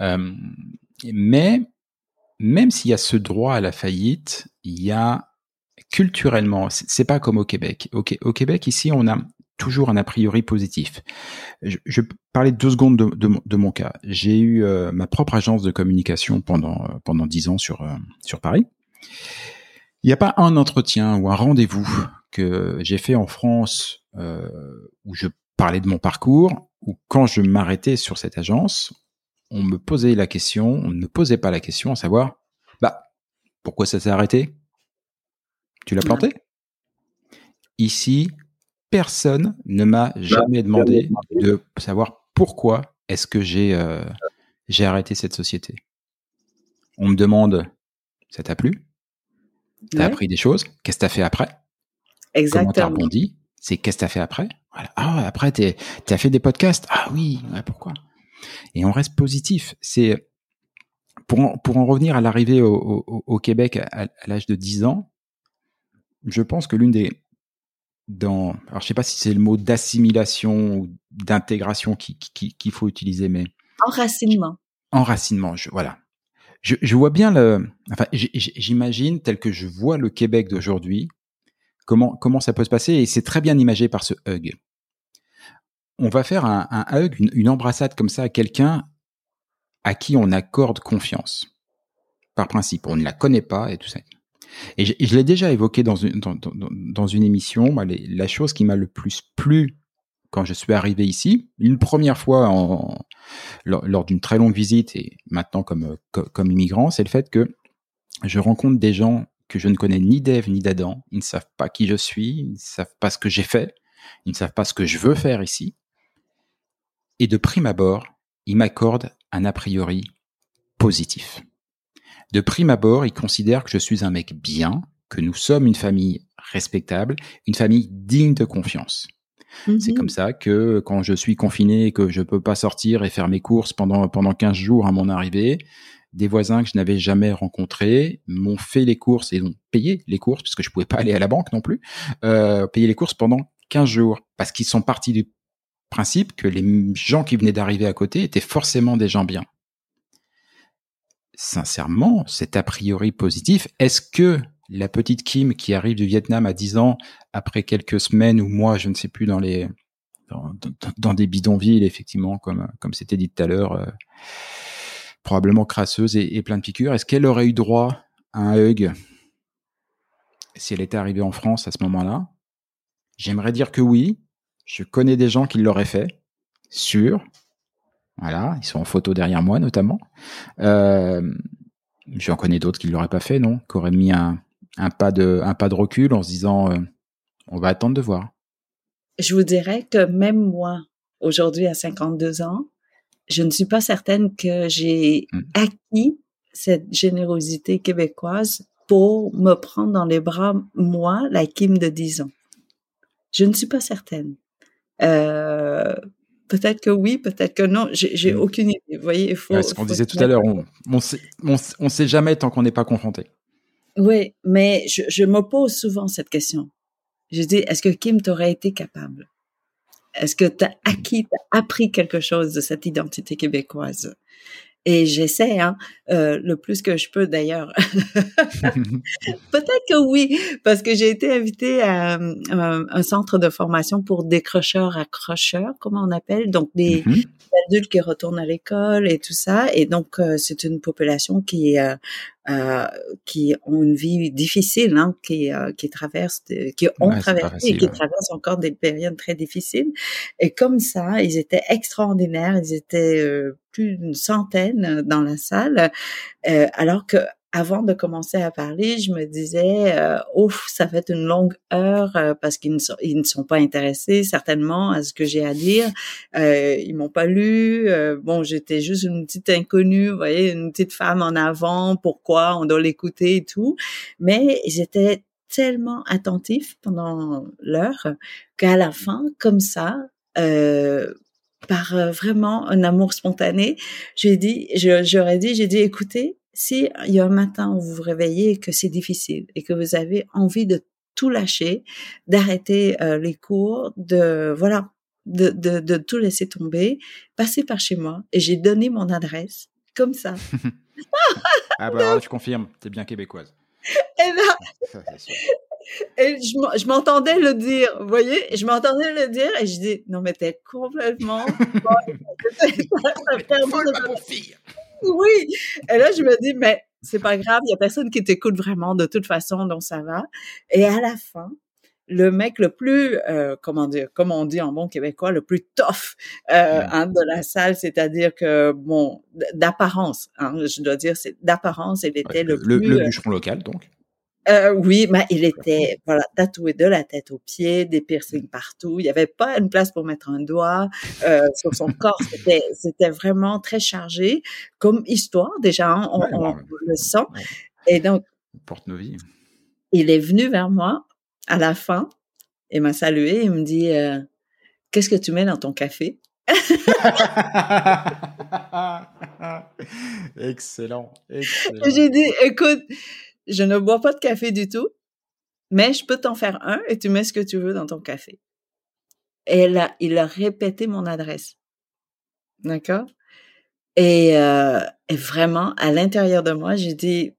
Euh, mais même s'il y a ce droit à la faillite, il y a culturellement, c'est pas comme au Québec. Au, au, Québec, ici, on a toujours un a priori positif. Je, je parlais deux secondes de, mon cas. J'ai eu euh, ma propre agence de communication pendant pendant dix ans sur sur Paris. Il n'y a pas un entretien ou un rendez-vous que j'ai fait en France euh, où je parlais de mon parcours, où quand je m'arrêtais sur cette agence, on me posait la question, on ne me posait pas la question à savoir, bah, pourquoi ça s'est arrêté? Tu l'as planté? Ici, personne ne m'a jamais demandé de savoir pourquoi est-ce que j'ai euh, j'ai arrêté cette société. On me demande, ça t'a plu? T'as appris des choses? Qu'est-ce que t'as fait après? Exactement. Comment t'as rebondi? C'est qu'est-ce que t'as fait après? Voilà. Ah, après, tu as fait des podcasts? Ah oui, pourquoi? Et on reste positif. C'est pour en, pour en revenir à l'arrivée au, au, au, Québec à, l'âge de 10 ans, je pense que l'une des dans alors je sais pas si c'est le mot d'assimilation ou d'intégration qu'il qui, qui, faut utiliser, mais enracinement. Enracinement, je, voilà. Je, je vois bien le, enfin, j'imagine tel que je vois le Québec d'aujourd'hui, comment, ça peut se passer et c'est très bien imagé par ce hug. on va faire un, hug, une, embrassade comme ça à quelqu'un à qui on accorde confiance. Par principe, on ne la connaît pas et tout ça. Et je, l'ai déjà évoqué dans une, émission, la chose qui m'a le plus plu quand je suis arrivé ici, une première fois lors, d'une très longue visite et maintenant comme, comme, immigrant, c'est le fait que je rencontre des gens que je ne connais ni d'Ève ni d'Adam. Ils ne savent pas qui je suis, ils ne savent pas ce que j'ai fait, ils ne savent pas ce que je veux faire ici. Et de prime abord, ils m'accordent un a priori positif. De prime abord, ils considèrent que je suis un mec bien, que nous sommes une famille respectable, une famille digne de confiance. C'est comme mhm. ça que quand je suis confiné et que je peux pas sortir et faire mes courses pendant pendant 15 jours à mon arrivée, des voisins que je n'avais jamais rencontrés m'ont fait les courses et ont payé les courses parce que je pouvais pas aller à la banque non plus, euh, payer les courses pendant 15 jours parce qu'ils sont partis du principe que les gens qui venaient d'arriver à côté étaient forcément des gens bien. Sincèrement, c'est a priori positif. Est-ce que la petite Kim qui arrive du Vietnam à 10 ans, après quelques semaines ou mois, je ne sais plus, dans les dans, des bidonvilles, effectivement, comme comme c'était dit tout à l'heure, euh, probablement crasseuse et, plein de piqûres. Est-ce qu'elle aurait eu droit à un hug si elle était arrivée en France à ce moment-là? J'aimerais dire que oui. Je connais des gens qui l'auraient fait, sûr. Voilà, ils sont en photo derrière moi notamment. Euh, J'en connais d'autres qui ne l'auraient pas fait, non? Qui auraient mis un, un pas de un pas de recul en se disant euh, on va attendre de voir. Je vous dirais que même moi aujourd'hui à 52 ans, je ne suis pas certaine que j'ai mmh. acquis cette générosité québécoise pour me prendre dans les bras moi, la Kim de 10 ans. Je ne suis pas certaine. Euh, peut-être que oui, peut-être que non. J'ai mmh. aucune idée. Vous voyez, il faut. ce qu'on disait tout à l'heure, on, sait, on, sait jamais tant qu'on n'est pas confronté. Oui, mais je, je me pose souvent cette question. Je dis, est-ce que Kim t'aurait été capable? Est-ce que tu as acquis, t'as appris quelque chose de cette identité québécoise? Et j'essaie, hein, euh, le plus que je peux d'ailleurs. Peut-être que oui, parce que j'ai été invitée à, un centre de formation pour décrocheurs accrocheurs, comment on appelle, donc des mm-hmm. adultes qui retournent à l'école et tout ça. Et donc euh, c'est une population qui euh, euh, qui ont une vie difficile, hein, qui, euh, qui traversent, qui ont traversé et qui traversent encore des périodes très difficiles. Et comme ça, ils étaient extraordinaires. Ils étaient euh, plus d'une centaine dans la salle, alors que avant de commencer à parler, je me disais, euh, ouf, ça fait une longue heure euh, parce qu'ils ne, sont, ils ne sont pas intéressés certainement à ce que j'ai à dire. Euh, ils m'ont pas lu. Euh, bon, j'étais juste une petite inconnue, vous voyez, une petite femme en avant. Pourquoi on doit l'écouter et tout. Mais étaient tellement attentifs pendant l'heure qu'à la fin, comme ça, par vraiment un amour spontané, j'ai dit, j'aurais dit, j'ai dit, écoutez, si il y a un matin où vous vous réveillez et que c'est difficile et que vous avez envie de tout lâcher, d'arrêter euh, les cours, de voilà, de, de, de, tout laisser tomber, passez par chez moi et j'ai donné mon adresse comme ça. ah bah alors, je confirme, t'es bien québécoise. Et là, et je m'entendais le dire, vous voyez, je m'entendais le dire et je dis non mais t'es complètement fille. oui. Et là, je me dis, mais c'est pas grave, il y a personne qui t'écoute vraiment de toute façon, donc ça va. Et à la fin, le mec le plus, euh, comment dire, comme on dit en bon québécois, le plus tough euh, hein, de la salle, c'est-à-dire que bon, d'apparence, hein, je dois dire, c'est d'apparence, il était le, le, plus. Le euh, bûcheron local, donc. Euh, oui, il était voilà tatoué de la tête aux pieds, des piercings partout. Il n'y avait pas une place pour mettre un doigt euh, sur son corps. C'était c'était vraiment très chargé comme histoire. Déjà, hein, on, le sent. Et donc, porte nos vies. Il est venu vers moi à la fin et m'a salué. Il me dit euh, Qu'est-ce que tu mets dans ton café? Excellent. excellent. J'ai dit, écoute, je ne bois pas de café du tout, mais je peux t'en faire un et tu mets ce que tu veux dans ton café. Et là, il a répété mon adresse. D'accord? Et, euh, et vraiment, à l'intérieur de moi, j'ai dit,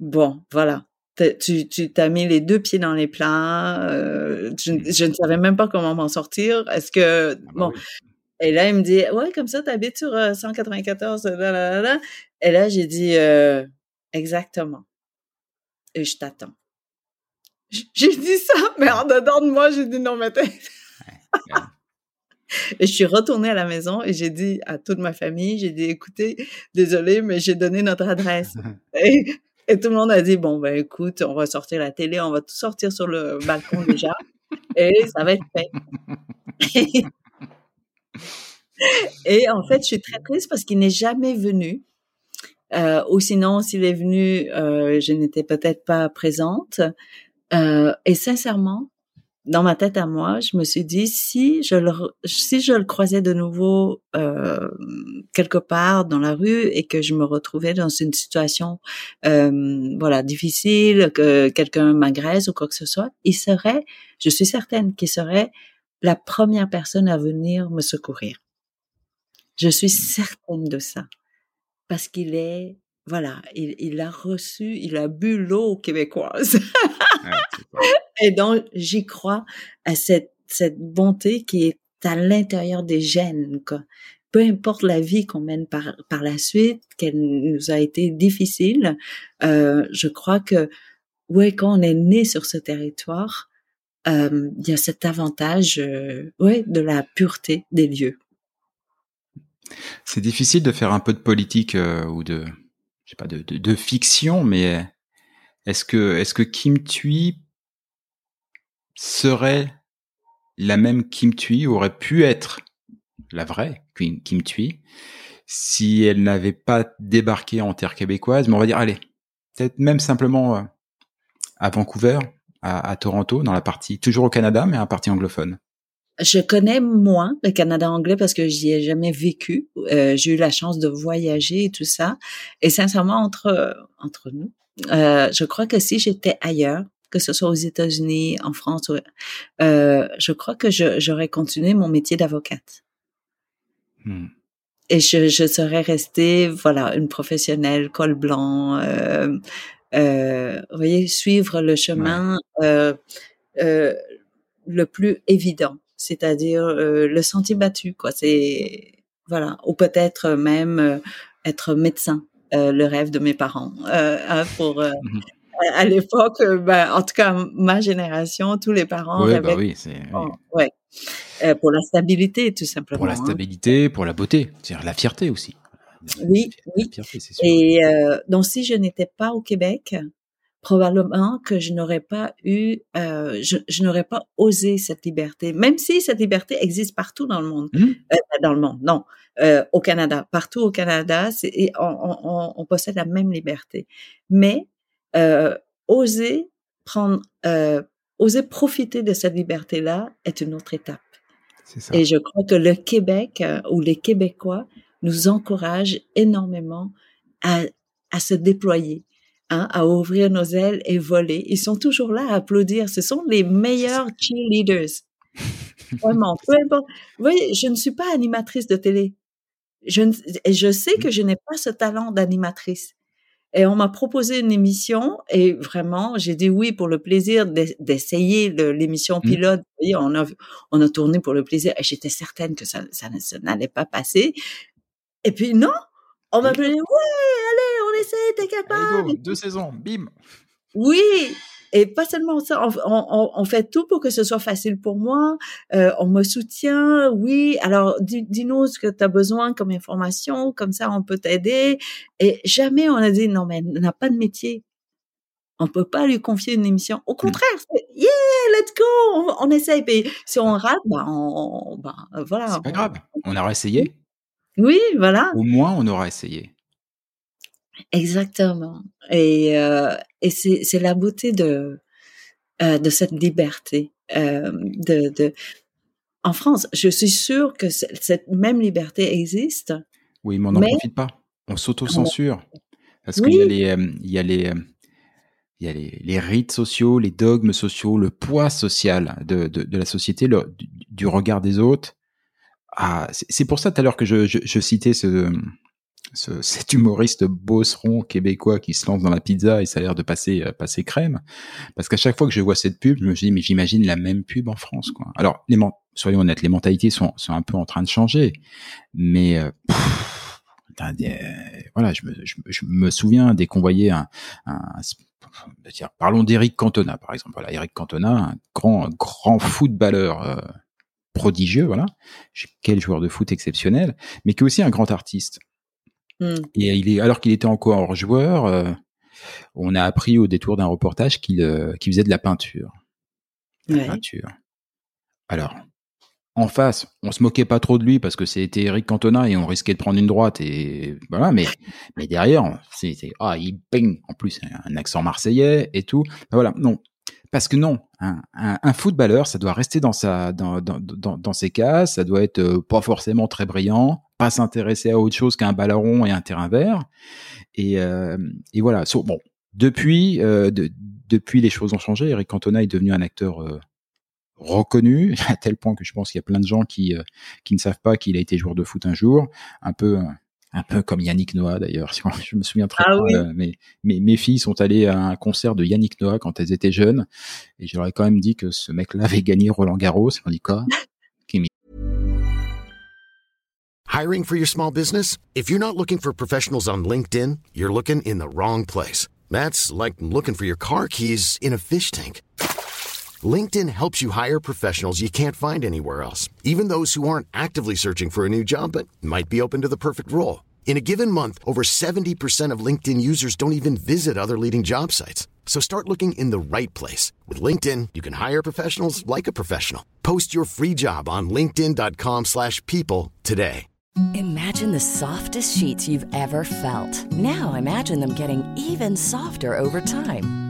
bon, voilà, tu tu t'as mis les deux pieds dans les plats. Euh, je, Mmh. je ne savais même pas comment m'en sortir. Est-ce que Ah bah bon oui. Et là il me dit ouais comme ça t'habites sur euh, 194 là, là, là, là. Et là j'ai dit euh, exactement. Et je t'attends. J'ai dit ça, mais en dedans de moi j'ai dit non mais. Et je suis retournée à la maison et j'ai dit à toute ma famille, j'ai dit, écoutez, désolé, mais j'ai donné notre adresse. et, et tout le monde a dit, bon, ben écoute, on va sortir la télé, on va tout sortir sur le balcon déjà. et ça va être fait. et en fait, je suis très triste parce qu'il n'est jamais venu. Euh, ou sinon, s'il est venu, euh, je n'étais peut-être pas présente. Euh, et sincèrement, dans ma tête à moi, je me suis dit si je le si je le croisais de nouveau euh, quelque part dans la rue et que je me retrouvais dans une situation euh, voilà difficile, que quelqu'un m'agresse ou quoi que ce soit, il serait, je suis certaine qu'il serait la première personne à venir me secourir. Je suis certaine de ça parce qu'il est voilà, il, il a reçu, il a bu l'eau québécoise. Ouais, pas- Et donc, j'y crois à cette, cette bonté qui est à l'intérieur des gènes, quoi. Peu importe la vie qu'on mène par, par la suite, qu'elle nous a été difficile, euh, je crois que, ouais, quand on est né sur ce territoire, euh, il y a cet avantage, euh, ouais, de la pureté des lieux. C'est difficile de faire un peu de politique euh, ou de, je sais pas, de, de, de fiction, mais est-ce que, est-ce que Kim Thuy serait la même Kim Thuy, aurait pu être la vraie Kim, Kim Thuy, si elle n'avait pas débarqué en terre québécoise, mais on va dire, allez, peut-être même simplement euh, à Vancouver, à, à Toronto, dans la partie, toujours au Canada, mais à la partie anglophone. Je connais moins le Canada anglais parce que j'y ai jamais vécu. Euh, j'ai eu la chance de voyager et tout ça. Et sincèrement, entre entre nous, euh, je crois que si j'étais ailleurs, que ce soit aux États-Unis, en France, euh, je crois que j'aurais continué mon métier d'avocate. Hmm. Et je, je serais restée, voilà, une professionnelle, col blanc, euh, euh, vous voyez, suivre le chemin euh, euh, le plus évident, c'est-à-dire euh, le sentier battu, quoi. C'est voilà, ou peut-être même euh, être médecin, euh, le rêve de mes parents. Euh, hein, pour euh, Mhm. à, l'époque, euh, ben, en tout cas ma génération, tous les parents Ouais, bah oui, c'est. Oh, ouais. Euh, pour la stabilité, tout simplement. pour la hein. stabilité, pour la beauté, c'est-à-dire la fierté aussi. Oui, La oui. fierté, c'est sûr. Et euh, donc, si je n'étais pas au Québec, probablement que je n'aurais pas eu, euh, je, je n'aurais pas osé cette liberté, même si cette liberté existe partout dans le monde. Mhm. Euh, dans le monde, non, euh, au Canada, partout au Canada, et on, on, on- possède la même liberté. Mais euh, oser prendre, euh, oser profiter de cette liberté-là est une autre étape. Ça. Et je crois que le Québec euh, ou les Québécois nous encouragent énormément à, à se déployer, hein, à ouvrir nos ailes et voler. Ils sont toujours là à applaudir. Ce sont les meilleurs cheerleaders. Vraiment, peu importe. Vous voyez, je ne suis pas animatrice de télé. Je, ne- je sais que je n'ai pas ce talent d'animatrice. Et on m'a proposé une émission et vraiment, j'ai dit oui pour le plaisir d'e- d'essayer l'émission Mm. pilote. Vous voyez, on a, on a tourné pour le plaisir et j'étais certaine que ça, ça, ça n'allait pas passer. Et puis non, on m'a Oui. dit ouais, essaie, t'es Allez, capable. go, deux saisons, bim. Oui, et pas seulement ça, on, on, on fait tout pour que ce soit facile pour moi. Euh, on me soutient, oui. Alors, dis- dis-nous ce que tu as besoin comme information, comme ça on peut t'aider. Et jamais on a dit non, mais elle n'a pas de métier. On peut pas lui confier une émission. Au contraire, c'est yeah, let's go, on, on essaye. Puis si on rate, ben, on, ben voilà. C'est pas on- grave. On aura essayé. Oui, voilà. Au moins, on aura essayé. Exactement. Et, euh, et c'est, la beauté de, euh, de cette liberté. Euh, de, de... En France, je suis sûre que cette même liberté existe. Oui, mais on n'en Mais- profite pas. On s'auto-censure. Parce Oui. qu'il y a les, il y a les, il y a les, les rites sociaux, les dogmes sociaux, le poids social de, de, de la société, le, du, du regard des autres. Ah, c'est c'est pour ça tout à l'heure que je, je, je citais ce, ce, cet humoriste bosseron québécois qui se lance dans la pizza et ça a l'air de passer euh, passer crème. Parce qu'à chaque fois que je vois cette pub, je me dis mais j'imagine la même pub en France quoi. Alors les soyons honnêtes, les mentalités sont sont un peu en train de changer, mais euh, voilà, je me, je, me souviens dès qu'on voyait un, un parlons d'Eric Cantona par exemple. Voilà, Eric Cantona, un grand grand footballeur euh, prodigieux, voilà, quel joueur de foot exceptionnel, mais qui est aussi un grand artiste. Hmm. Et il est, alors qu'il était encore joueur, euh, on a appris au détour d'un reportage qu'il euh, faisait de la peinture. La peinture. Alors, en face, on se moquait pas trop de lui parce que c'était Eric Cantona et on risquait de prendre une droite et voilà. Mais mais derrière, c'est ah il peigne en plus un accent marseillais et tout. Voilà, non, parce que non, un, un, footballeur, ça doit rester dans sa dans, dans, dans, dans ses cases, ça doit être euh, pas forcément très brillant, pas s'intéresser à autre chose qu'un ballon et un terrain vert. Et, euh, et voilà. bon, depuis euh, depuis les choses ont changé. Eric Cantona est devenu un acteur euh, reconnu à tel point que je pense qu'il y a plein de gens qui euh, qui ne savent pas qu'il a été joueur de foot un jour, un peu un peu comme Yannick Noah d'ailleurs. Je me souviens très ah bien. mais, mes, filles sont allées à un concert de Yannick Noah quand elles étaient jeunes, et je leur ai quand même dit que ce mec-là avait gagné Roland Garros. On dit quoi? Hiring for your small business? If you're not looking for professionals on LinkedIn, you're looking in the wrong place. That's like looking for your car keys in a fish tank. LinkedIn helps you hire professionals you can't find anywhere else, even those who aren't actively searching for a new job but might be open to the perfect role. In a given month, over 70% of LinkedIn users don't even visit other leading job sites. So start looking in the right place. With LinkedIn, you can hire professionals like a professional. Post your free job on linkedin.com slash people today. Imagine the softest sheets you've ever felt. Now imagine them getting even softer over time.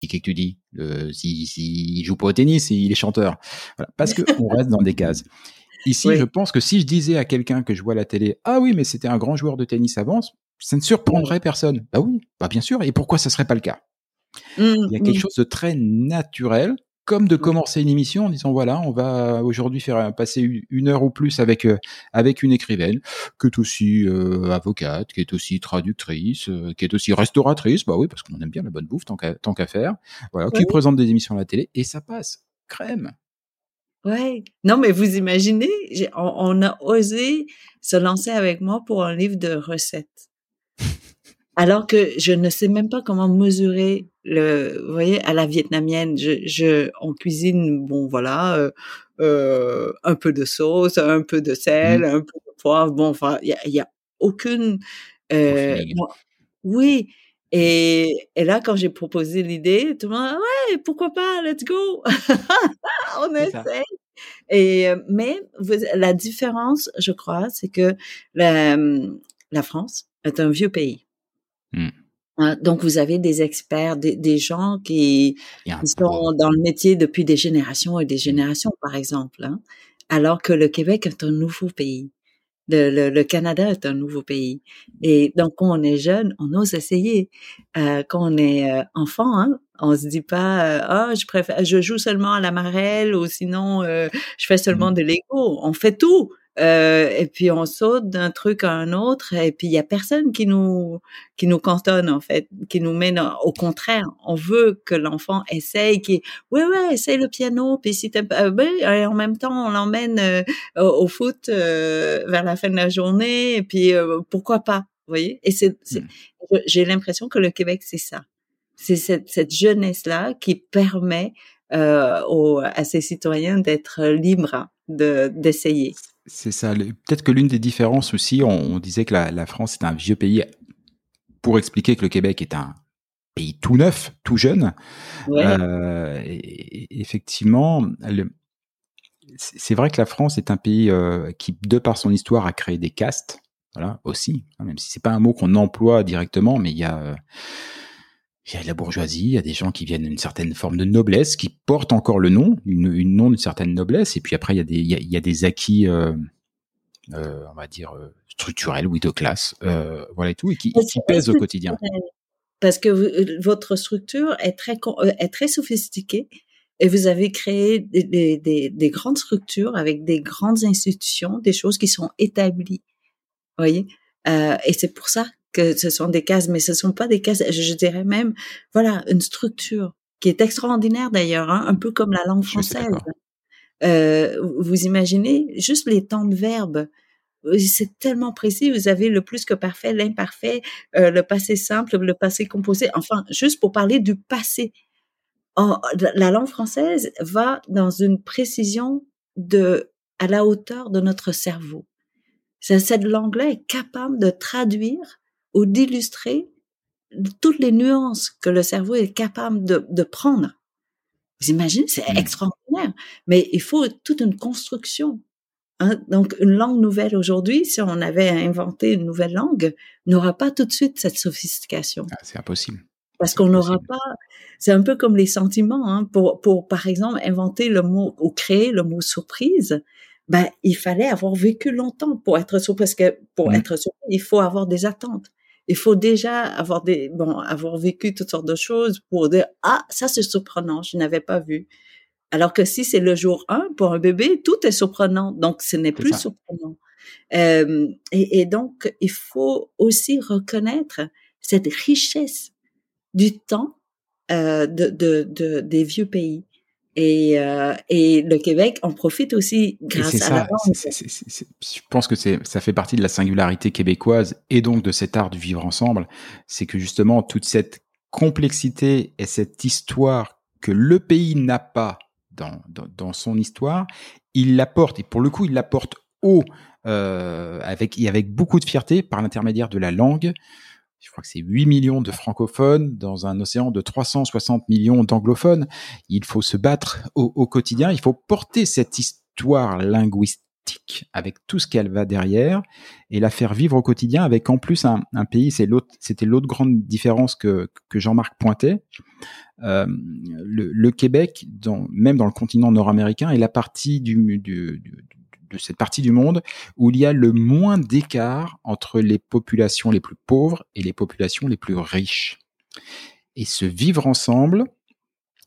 Qu'est-ce que tu dis? Le, si, si, joue pas au tennis, il est chanteur. Voilà, parce qu'on reste dans des cases. Ici, je pense que si je disais à quelqu'un que je vois à la télé, ah oui, mais c'était un grand joueur de tennis avant, ça ne surprendrait personne. Bah oui, bah bien sûr. Et pourquoi ça serait pas le cas? Mmh, Il y a quelque mmh. chose de très naturel comme de commencer une émission en disant voilà, on va aujourd'hui faire passer une heure ou plus avec euh, avec une écrivaine, qui est aussi euh, avocate, qui est aussi traductrice, euh, qui est aussi restauratrice, bah oui, parce qu'on aime bien la bonne bouffe tant qu'à tant qu'à faire, voilà, qui présente des émissions à la télé et ça passe. Crème. Ouais. Non, mais vous imaginez, on, on a osé se lancer avec moi pour un livre de recettes alors que je ne sais même pas comment mesurer le, vous voyez, à la vietnamienne, je, je on cuisine, bon voilà, euh, euh, un peu de sauce, un peu de sel, mmh. un peu de poivre, bon, enfin, il y a, y a, aucune, euh, oui. Et, et là, quand j'ai proposé l'idée, tout le monde, ouais, pourquoi pas, let's go, on essaie. Et euh, mais la différence, je crois, c'est que la, la France est un vieux pays. Mmh. Hein, donc, vous avez des experts, des, gens qui, sont dans le métier depuis des générations et des mmh. générations, par exemple. Hein. alors que le Québec est un nouveau pays. Le, Canada est un nouveau pays. Et donc, quand on est jeune, on ose essayer. Euh, quand on est euh, enfant, hein, on se dit pas, euh, ah, je préfère, je joue seulement à la marelle ou sinon, je fais seulement mmh. de l'ego. On fait tout. Euh, et puis on saute d'un truc à un autre et puis il y a personne qui nous qui nous cantonne en fait, qui nous mène au contraire. On veut que l'enfant essaye, qui ouais ouais essaye le piano puis si t'aimes pas, ben, et en même temps on l'emmène euh, au, foot euh, vers la fin de la journée et puis pourquoi pas, vous voyez? Et c'est mmh. j'ai l'impression que le Québec c'est ça, c'est cette, cette jeunesse là qui permet euh, aux, à ses citoyens d'être libres de d'essayer. C'est ça. Peut-être que l'une des différences aussi, on, disait que la, France est un vieux pays pour expliquer que le Québec est un pays tout neuf, tout jeune. Euh, effectivement, c'est vrai que la France est un pays euh, qui, de par son histoire, a créé des castes. Voilà, aussi, hein, même si c'est pas un mot qu'on emploie directement, mais il y a il y a la bourgeoisie, il y a des gens qui viennent d'une certaine forme de noblesse, qui portent encore le nom, une, une nom d'une certaine noblesse, et puis après il y a des, il y a, des acquis, euh, euh, on va dire euh, structurels, oui, de classe, euh, voilà et tout, et qui, qui pèsent au quotidien. Parce que votre structure est très est très sophistiquée et vous avez créé des, des, des, grandes structures avec des grandes institutions, des choses qui sont établies, voyez. Euh, et c'est pour ça que ce sont des cases, mais ce sont pas des cases. Je, dirais même, voilà, une structure qui est extraordinaire d'ailleurs, hein, un peu comme la langue française. Euh, vous imaginez juste les temps de verbe. Euh, c'est tellement précis. Vous avez le plus que parfait, l'imparfait, euh, le passé simple, le passé composé. Enfin, juste pour parler du passé. la langue française va dans une précision de à la hauteur de notre cerveau. Cette langue-là est capable de traduire ou d'illustrer toutes les nuances que le cerveau est capable de, de prendre. Vous imaginez, c'est mmh. extraordinaire. Mais il faut toute une construction. Hein. Donc, une langue nouvelle aujourd'hui, si on avait inventé une nouvelle langue, n'aura pas tout de suite cette sophistication. Ah, c'est impossible. Parce qu'on n'aura pas. C'est un peu comme les sentiments. Hein. Pour, pour, par exemple, inventer le mot ou créer le mot surprise, ben, il fallait avoir vécu longtemps pour être surpris. Parce que pour mmh. être surpris, il faut avoir des attentes il faut déjà avoir des bon avoir vécu toutes sortes de choses pour dire ah ça c'est surprenant je n'avais pas vu alors que si c'est le jour 1 pour un bébé tout est surprenant. Donc ce n'est plus surprenant. Euh, et, et, donc il faut aussi reconnaître cette richesse du temps euh, de, de, de, des vieux pays et, euh, et le Québec en profite aussi grâce à la langue. je pense que ça fait partie de la singularité québécoise et donc de cet art du vivre ensemble. C'est que justement toute cette complexité et cette histoire que le pays n'a pas dans, dans, dans son histoire, il l'apporte et pour le coup il l'apporte haut euh, avec et avec beaucoup de fierté par l'intermédiaire de la langue je crois que c'est 8 millions de francophones dans un océan de 360 millions d'anglophones. Il faut se battre au, quotidien, il faut porter cette histoire linguistique avec tout ce qu'elle va derrière et la faire vivre au quotidien avec en plus un, pays, c'était l'autre grande différence que, Jean-Marc pointait. Euh, le, Québec, même dans le continent nord-américain, est la partie du, du, du de cette partie du monde où il y a le moins d'écart entre les populations les plus pauvres et les populations les plus riches. Et ce vivre ensemble,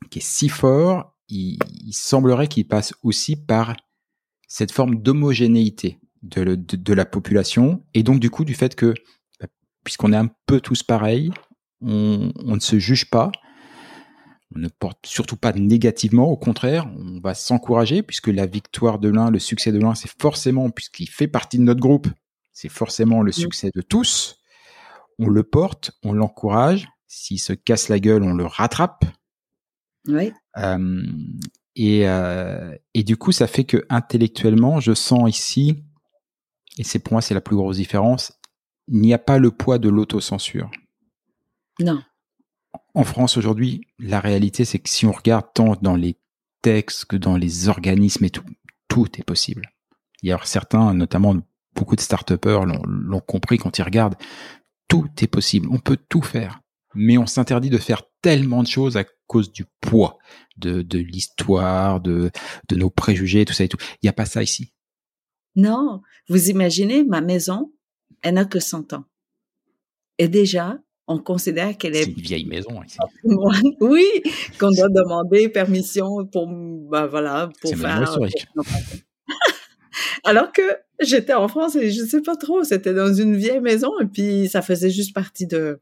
qui est si fort, il, semblerait qu'il passe aussi par cette forme d'homogénéité de, de, la population, et donc du coup du fait que, puisqu'on est un peu tous pareils, on ne se juge pas, on ne porte surtout pas négativement, au contraire, on va s'encourager puisque la victoire de l'un, le succès de l'un, c'est forcément, puisqu'il fait partie de notre groupe, c'est forcément le succès de tous. On le porte, on l'encourage. S'il se casse la gueule, on le rattrape. Oui. Euh, et, euh, et du coup, ça fait que intellectuellement, je sens ici, et c'est pour moi c'est la plus grosse différence, il n'y a pas le poids de l'autocensure. Non en France aujourd'hui, la réalité, c'est que si on regarde tant dans les textes que dans les organismes et tout, tout est possible. Il y a certains, notamment beaucoup de start-upers l'ont compris quand ils regardent. Tout est possible. On peut tout faire. Mais on s'interdit de faire tellement de choses à cause du poids de, de l'histoire, de, de nos préjugés, tout ça et tout. Il n'y a pas ça ici. Non. Vous imaginez, ma maison, elle n'a que 100 ans. Et déjà, on considère qu'elle est... une vieille maison. Ici. oui, qu'on doit demander permission pour, ben voilà, pour faire... Alors que j'étais en France et je sais pas trop, c'était dans une vieille maison et puis ça faisait juste partie de,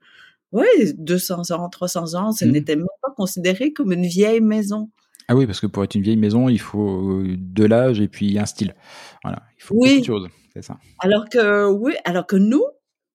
ouais, 200 ans, 300 ans, ce mmh. n'était même pas considéré comme une vieille maison. Ah oui, parce que pour être une vieille maison, il faut de l'âge et puis un style. Voilà, il faut beaucoup de choses, c'est ça. Alors que, oui, alors que nous,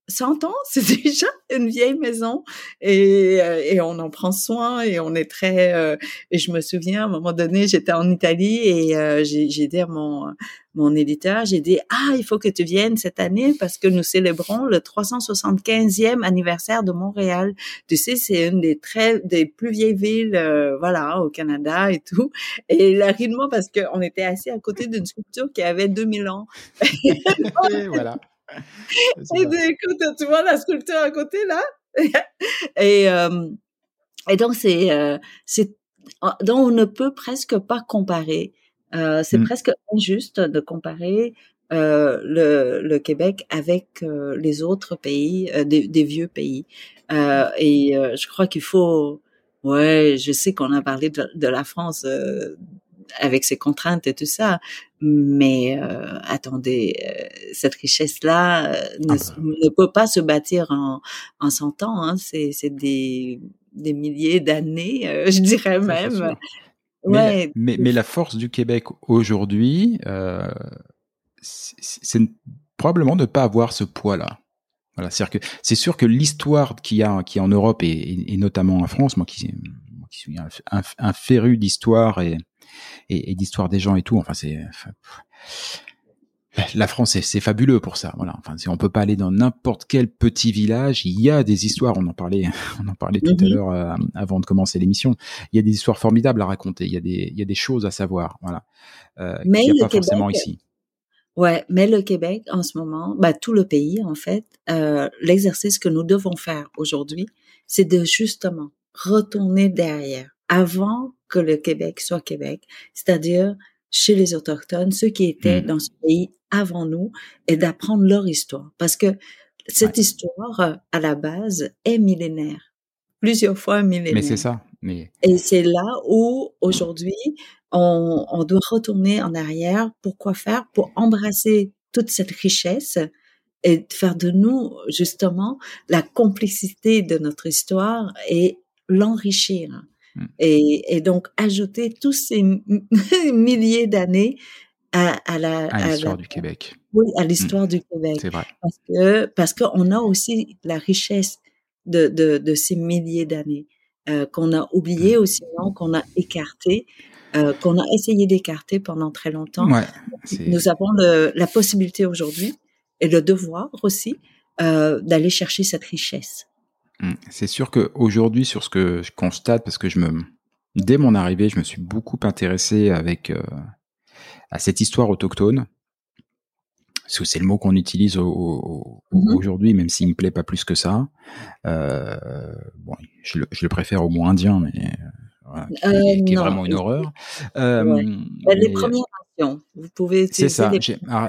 100 ans, c'est déjà une vieille maison et, euh, et, on en prend soin et on est très. Euh, et je me souviens, à un moment donné, j'étais en Italie et euh, j'ai dit à mon mon éditeur, j'ai dit ah il faut que tu viennes cette année parce que nous célébrons le 375e anniversaire de Montréal. Tu sais, c'est une des très des plus vieilles villes, voilà, au Canada et tout. Et moi parce qu'on était assis à côté d'une sculpture qui avait 2000 ans. et voilà. et écoute, tu vois la sculpture à côté là? Et, euh, et donc c'est euh, c'est donc on ne peut presque pas comparer. Euh, c'est mmh. presque injuste de comparer euh, le, le, Québec avec euh, les autres pays, euh, des, des, vieux pays. et je crois qu'il faut, ouais, je sais qu'on a parlé de, de la France avec ses contraintes et tout ça, mais attendez, cette richesse-là ne, ah bah. ne, peut pas se bâtir en, en 100 ans. Hein. C'est des, des milliers d'années, je dirais même. Mais, ouais. mais, mais, la force du Québec aujourd'hui, euh, c'est probablement de ne pas avoir ce poids-là. Voilà, c'est sûr que l'histoire qu'il y a, qui en Europe et, et, notamment en France, moi qui, qui suis un, un, féru d'histoire et, et, d'histoire des gens et tout, enfin c'est la France, c'est fabuleux pour ça. Voilà. Enfin, si on peut pas aller dans n'importe quel petit village, il y a des histoires. On en parlait, on en parlait tout à mhm. l'heure euh, avant de commencer l'émission. Il y a des histoires formidables à raconter. Il y a des, il y a des choses à savoir. Voilà. Euh, Mais il n'y a pas forcément ici. Ouais, mais le Québec en ce moment, bah, tout le pays en fait, euh, l'exercice que nous devons faire aujourd'hui, c'est de justement retourner derrière, avant que le Québec soit Québec, c'est-à-dire chez les autochtones, ceux qui étaient mmh. dans ce pays avant nous, et d'apprendre leur histoire, parce que cette histoire euh, à la base est millénaire, plusieurs fois millénaire. Mais c'est ça. Mais... Et c'est là où aujourd'hui on, on, doit retourner en arrière. Pourquoi faire? Pour embrasser toute cette richesse et faire de nous justement la complicité de notre histoire et l'enrichir. Hmm. Et, et, donc ajouter tous ces milliers d'années à, à, la à l'histoire du Québec. Oui, à l'histoire hmm. du Québec. C'est vrai. Parce que parce qu'on a aussi la richesse de, de, de ces milliers d'années euh, qu'on a oublié hmm. ou sinon qu'on a écarté euh, qu'on a essayé d'écarter pendant très longtemps. Nous avons le, la possibilité aujourd'hui et le devoir aussi euh, d'aller chercher cette richesse. Mmh. C'est sûr qu'aujourd'hui, sur ce que je constate, parce que je me, dès mon arrivée, je me suis beaucoup intéressé avec euh, à cette histoire autochtone. Parce que c'est le mot qu'on utilise au, mmh aujourd'hui, même s'il me plaît pas plus que ça. Euh, bon, je le, je le, préfère au mot indien, mais qui, euh, est vraiment une horreur. Bah, les premières nations, vous pouvez C'est ça.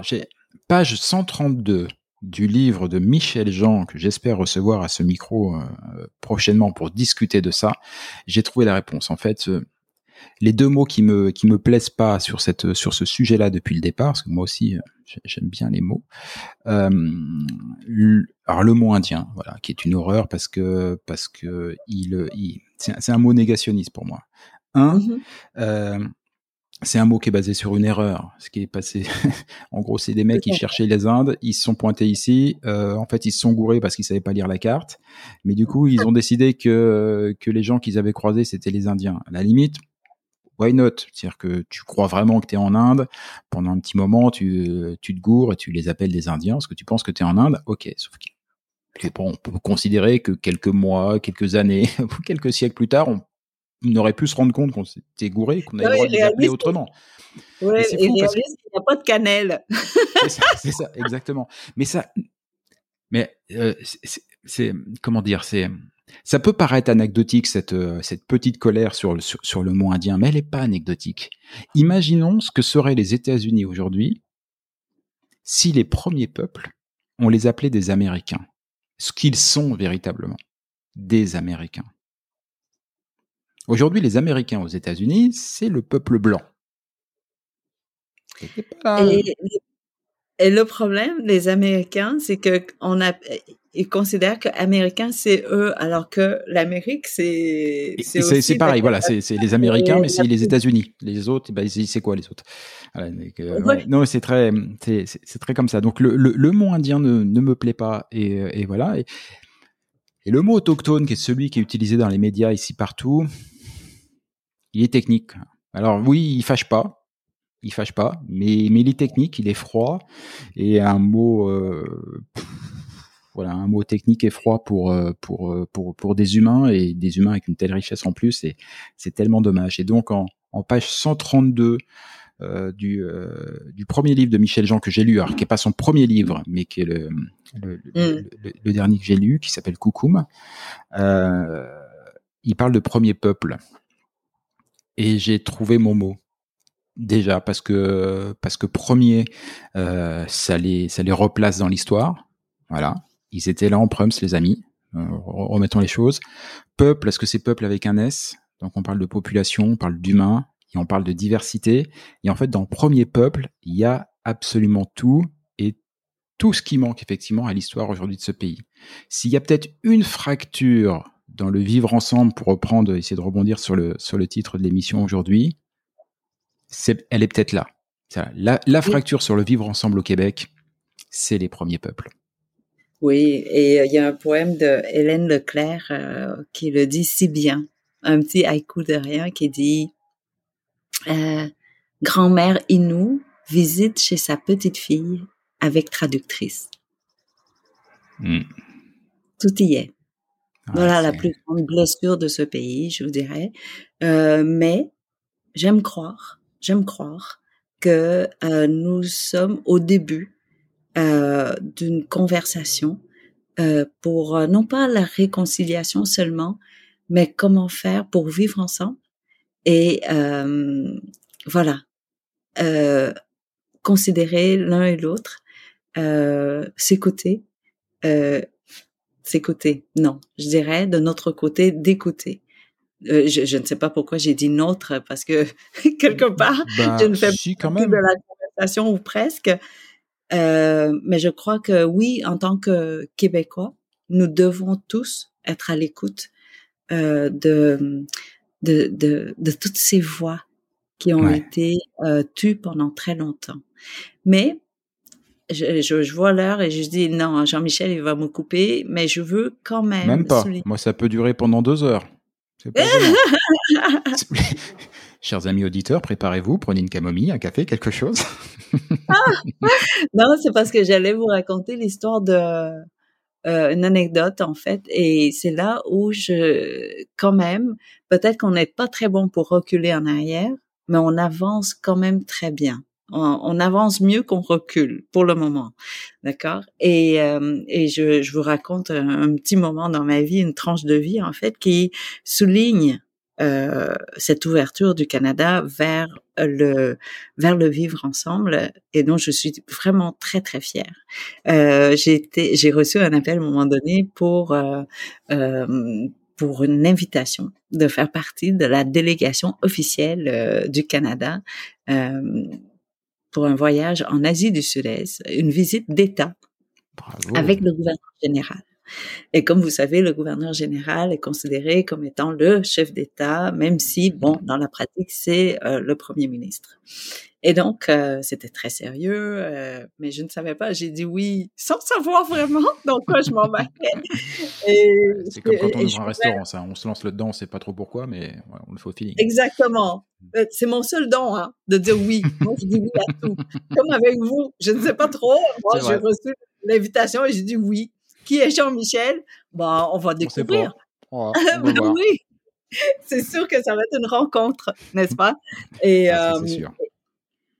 J'ai page 132 du livre de Michel Jean que j'espère recevoir à ce micro euh, prochainement pour discuter de ça. J'ai trouvé la réponse. En fait, les deux mots qui me qui me plaisent pas sur cette sur ce sujet-là depuis le départ, parce que moi aussi j'aime bien les mots. Euh, alors le mot indien, voilà, qui est une horreur parce que parce que il, il c'est un mot négationniste pour moi. Un, mmh euh, c'est un mot qui est basé sur une erreur. Ce qui est passé, en gros, c'est des mecs qui cherchaient les Indes, ils se sont pointés ici. Euh, en fait, ils se sont gourés parce qu'ils savaient pas lire la carte. Mais du coup, ils ont décidé que que les gens qu'ils avaient croisés, c'était les Indiens. À la limite, why not? C'est-à-dire que tu crois vraiment que tu es en Inde, pendant un petit moment, tu, tu te gourres et tu les appelles des Indiens parce que tu penses que tu es en Inde. Ok, sauf que on peut considérer que quelques mois, quelques années, ou quelques siècles plus tard, on, aurait pu se rendre compte qu'on s'était gouré, qu'on avait le droit de les appeler autrement. Ouais, et il n'y a pas de cannelle. c'est ça, exactement. Mais ça, mais euh, c'est comment dire, c'est ça peut paraître anecdotique cette euh, cette petite colère sur le sur, sur le mot indien, mais elle n'est pas anecdotique. Imaginons ce que seraient les États-Unis aujourd'hui si les premiers peuples on les appelait des Américains ce qu'ils sont véritablement, des Américains. Aujourd'hui, les Américains aux États-Unis, c'est le peuple blanc. Et, le problème des Américains, c'est que on a, ils considèrent que Américains c'est eux, alors que l'Amérique c'est c'est pareil. Voilà, c'est les Américains, mais c'est les États-Unis. Les autres, bah, c'est quoi les autres? Non, c'est très c'est très comme ça. Donc le, le, mot indien ne, ne me plaît pas et, et voilà. Et, et le mot autochtone, qui est celui qui est utilisé dans les médias ici partout, il est technique. Alors oui, il fâche pas, il fâche pas, mais, mais il est technique, il est froid, et un mot, euh, voilà, un mot technique et froid pour, euh, pour, euh, pour, pour des humains, et des humains avec une telle richesse en plus, c'est tellement dommage. Et donc en, en page 132 euh, du, euh, du premier livre de Michel Jean que j'ai lu, alors qui est pas son premier livre, mais qui est le, le, le, Mm. le dernier que j'ai lu, qui s'appelle Coucoum. Il parle de premier peuple. Et j'ai trouvé mon mot. Déjà, parce que, parce que premier, euh, ça, les, ça les replace dans l'histoire. Voilà. Ils étaient là en Prums, les amis. Euh, remettons les choses. Peuple, est-ce que c'est peuple avec un S Donc on parle de population, on parle d'humain, et on parle de diversité. Et en fait, dans premier peuple, il y a absolument tout et tout ce qui manque effectivement à l'histoire aujourd'hui de ce pays. S'il y a peut-être une fracture dans le vivre ensemble, pour reprendre, essayer de rebondir sur le, sur le titre de l'émission aujourd'hui, c'est, elle est peut-être là. La, la fracture sur le vivre ensemble au Québec, c'est les premiers peuples. Oui, et euh, il y a un poème de Hélène Leclerc euh, qui le dit si bien. Un petit haïku de rien qui dit euh, Grand-mère Inou visite chez sa petite fille avec traductrice. Mm. Tout y est. Voilà la plus grande blessure de ce pays, je vous dirais. Euh, mais j'aime croire, j'aime croire que euh, nous sommes au début euh, d'une conversation euh, pour euh, non pas la réconciliation seulement, mais comment faire pour vivre ensemble et euh, voilà euh, considérer l'un et l'autre, euh, s'écouter, euh, s'écouter. Non, je dirais de notre côté d'écouter. Euh, je, je ne sais pas pourquoi j'ai dit notre parce que quelque part Bah, je ne fais si, même. de la conversation ou presque. Euh, mais je crois que oui, en tant que Québécois, nous devons tous être à l'écoute euh, de, de, de, de toutes ces voix qui ont Ouais. été tues pendant très longtemps. Mais je, je, je vois l'heure et je dis non, Jean-Michel, il va me couper, mais je veux quand même, Même pas. souligner- Moi, ça peut durer pendant deux heures. Pas. Chers amis auditeurs, préparez-vous, prenez une camomille, un café, quelque chose. Non, c'est parce que j'allais vous raconter l'histoire de euh, une anecdote en fait, et c'est là où je, quand même, peut-être qu'on n'est pas très bon pour reculer en arrière, mais on avance quand même très bien. On, on avance mieux qu'on recule pour le moment, d'accord? Et euh, et je, je vous raconte un, petit moment dans ma vie, une tranche de vie en fait, qui souligne euh, cette ouverture du Canada vers le vers le vivre ensemble et dont je suis vraiment très très fière. Euh, j'ai j'ai reçu un appel à un moment donné pour euh, euh, pour une invitation de faire partie de la délégation officielle euh, du Canada euh, pour un voyage en Asie du Sud-Est, une visite d'État avec le gouverneur général. Et comme vous savez, le gouverneur général est considéré comme étant le chef d'État, même si, bon, dans la pratique, c'est euh, le premier ministre. Et donc, euh, c'était très sérieux, euh, mais je ne savais pas. J'ai dit oui, sans savoir vraiment dans quoi je m'embarquais. C'est comme quand on ouvre un restaurant, ça. On se lance là-dedans, on sait pas trop pourquoi, mais ouais, on le fait au feeling. Exactement. Euh, C'est mon seul don, hein, de dire oui. Moi, je dis oui à tout. Comme avec vous, je ne sais pas trop. Moi, j'ai reçu l'invitation et j'ai dit oui. Qui est Jean-Michel? Bah, on va On sait découvrir. pas. Oh, on va Ben voir. oui. C'est sûr que ça va être une rencontre, n'est-ce pas? Et, Ah, euh, c'est sûr.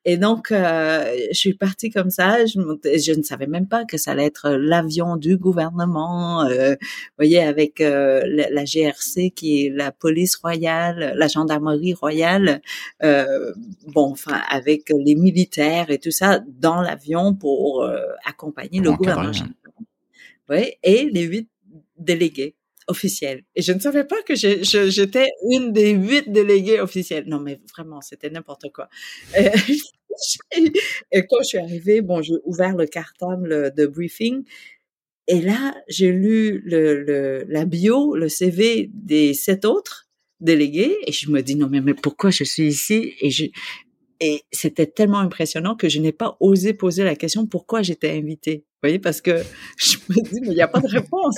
Et donc, euh, je suis partie comme ça. Je, je ne savais même pas que ça allait être l'avion du gouvernement. euh, vous voyez, avec euh, la, la GRC qui est la police royale, la gendarmerie royale. euh, bon, enfin, avec les militaires et tout ça dans l'avion pour euh, accompagner le gouverneur. hein. Oui, et les huit délégués officiels. Et je ne savais pas que j'étais une des huit délégués officiels. Non, mais vraiment, c'était n'importe quoi. Euh, et quand je suis arrivée, bon, j'ai ouvert le cartable de briefing. Et là, j'ai lu le, le, la bio, le CV des sept autres délégués. Et je me dis, non, mais, mais pourquoi je suis ici? Et je, et c'était tellement impressionnant que je n'ai pas osé poser la question pourquoi j'étais invitée? Vous voyez, parce que je me dis, mais il n'y a pas de réponse.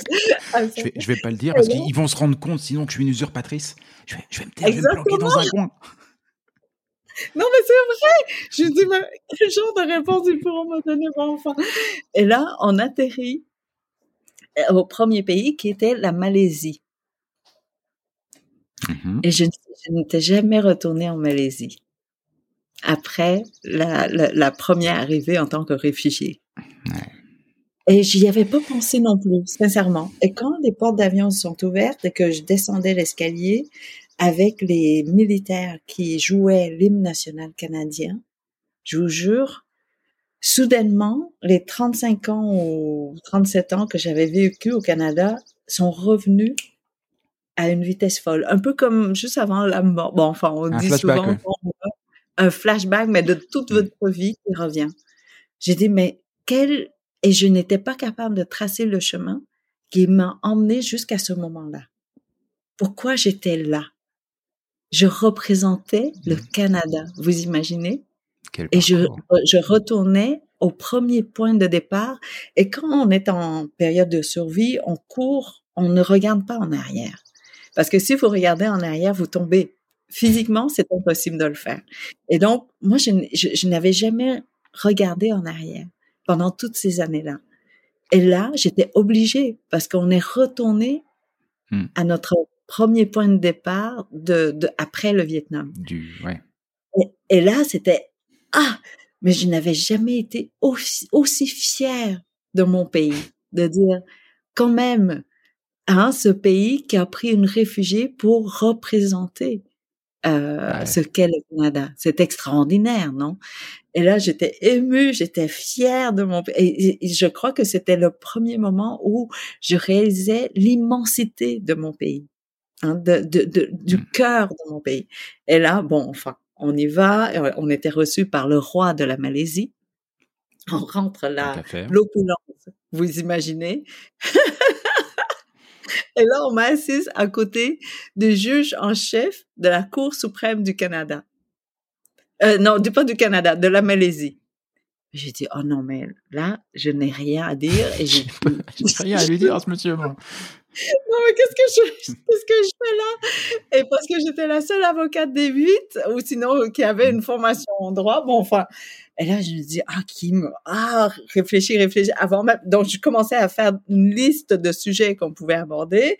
à ça. Je vais, je vais pas le dire parce qu'ils vont se rendre compte sinon que je suis une usurpatrice. Je vais, je vais me taire, je vais me planquer dans un coin. Non, mais c'est vrai! Je me dis, mais quel genre de réponse ils pourront me donner, mon enfant? Et là, on atterrit euh, au premier pays qui était la Malaisie. Mhm. Et je, je n'étais jamais retournée en Malaisie. après la, la, première arrivée en tant que réfugié. Et j'y avais pas pensé non plus, sincèrement. Et quand les portes d'avion sont ouvertes et que je descendais l'escalier avec les militaires qui jouaient l'hymne national canadien, je vous jure, soudainement, les 35 ans ou 37 ans que j'avais vécu au Canada sont revenus à une vitesse folle. Un peu comme juste avant la mort. Bon, enfin, on dit souvent un flashback, mais de toute votre vie qui revient. J'ai dit, mais quel... Et je n'étais pas capable de tracer le chemin qui m'a emmené jusqu'à ce moment-là. Pourquoi j'étais là? Je représentais le mmh. Canada, vous imaginez? et je, je retournais au premier point de départ. Et quand on est en période de survie, on court, on ne regarde pas en arrière. Parce que si vous regardez en arrière, vous tombez. Physiquement, c'est impossible de le faire. Et donc, moi, je, je, n'avais jamais regardé en arrière pendant toutes ces années-là. Et là, j'étais obligée parce qu'on est retourné hmm. à notre premier point de départ de, de après le Vietnam. Du, ouais. et, et, là, c'était ah, mais je n'avais jamais été aussi, aussi fière de mon pays, de dire quand même, hein, ce pays qui a pris une réfugiée pour représenter euh, ce qu'est le Canada. C'est extraordinaire, non? Et là, j'étais émue, j'étais fière de mon pays. Et, je crois que c'était le premier moment où je réalisais l'immensité de mon pays, hein, de, de, de, du mmh. cœur de mon pays. Et là, bon, enfin, on y va. On était reçu par le roi de la Malaisie. On rentre là, l'opulence, vous imaginez? Et là, on m'a assise à côté du juge en chef de la Cour suprême du Canada. Euh, non, du pas du Canada, de la Malaisie. J'ai dit, oh non, mais là, je n'ai rien à dire. Et j'ai rien à lui dire, ce monsieur. Moi. Non, mais qu'est-ce que je, qu'est-ce que je fais là? Et parce que j'étais la seule avocate des huit, ou sinon, qui avait une formation en droit. Bon, enfin. Et là, je me dis, ah, Kim, ah, réfléchis, réfléchis. Avant même, donc, je commençais à faire une liste de sujets qu'on pouvait aborder.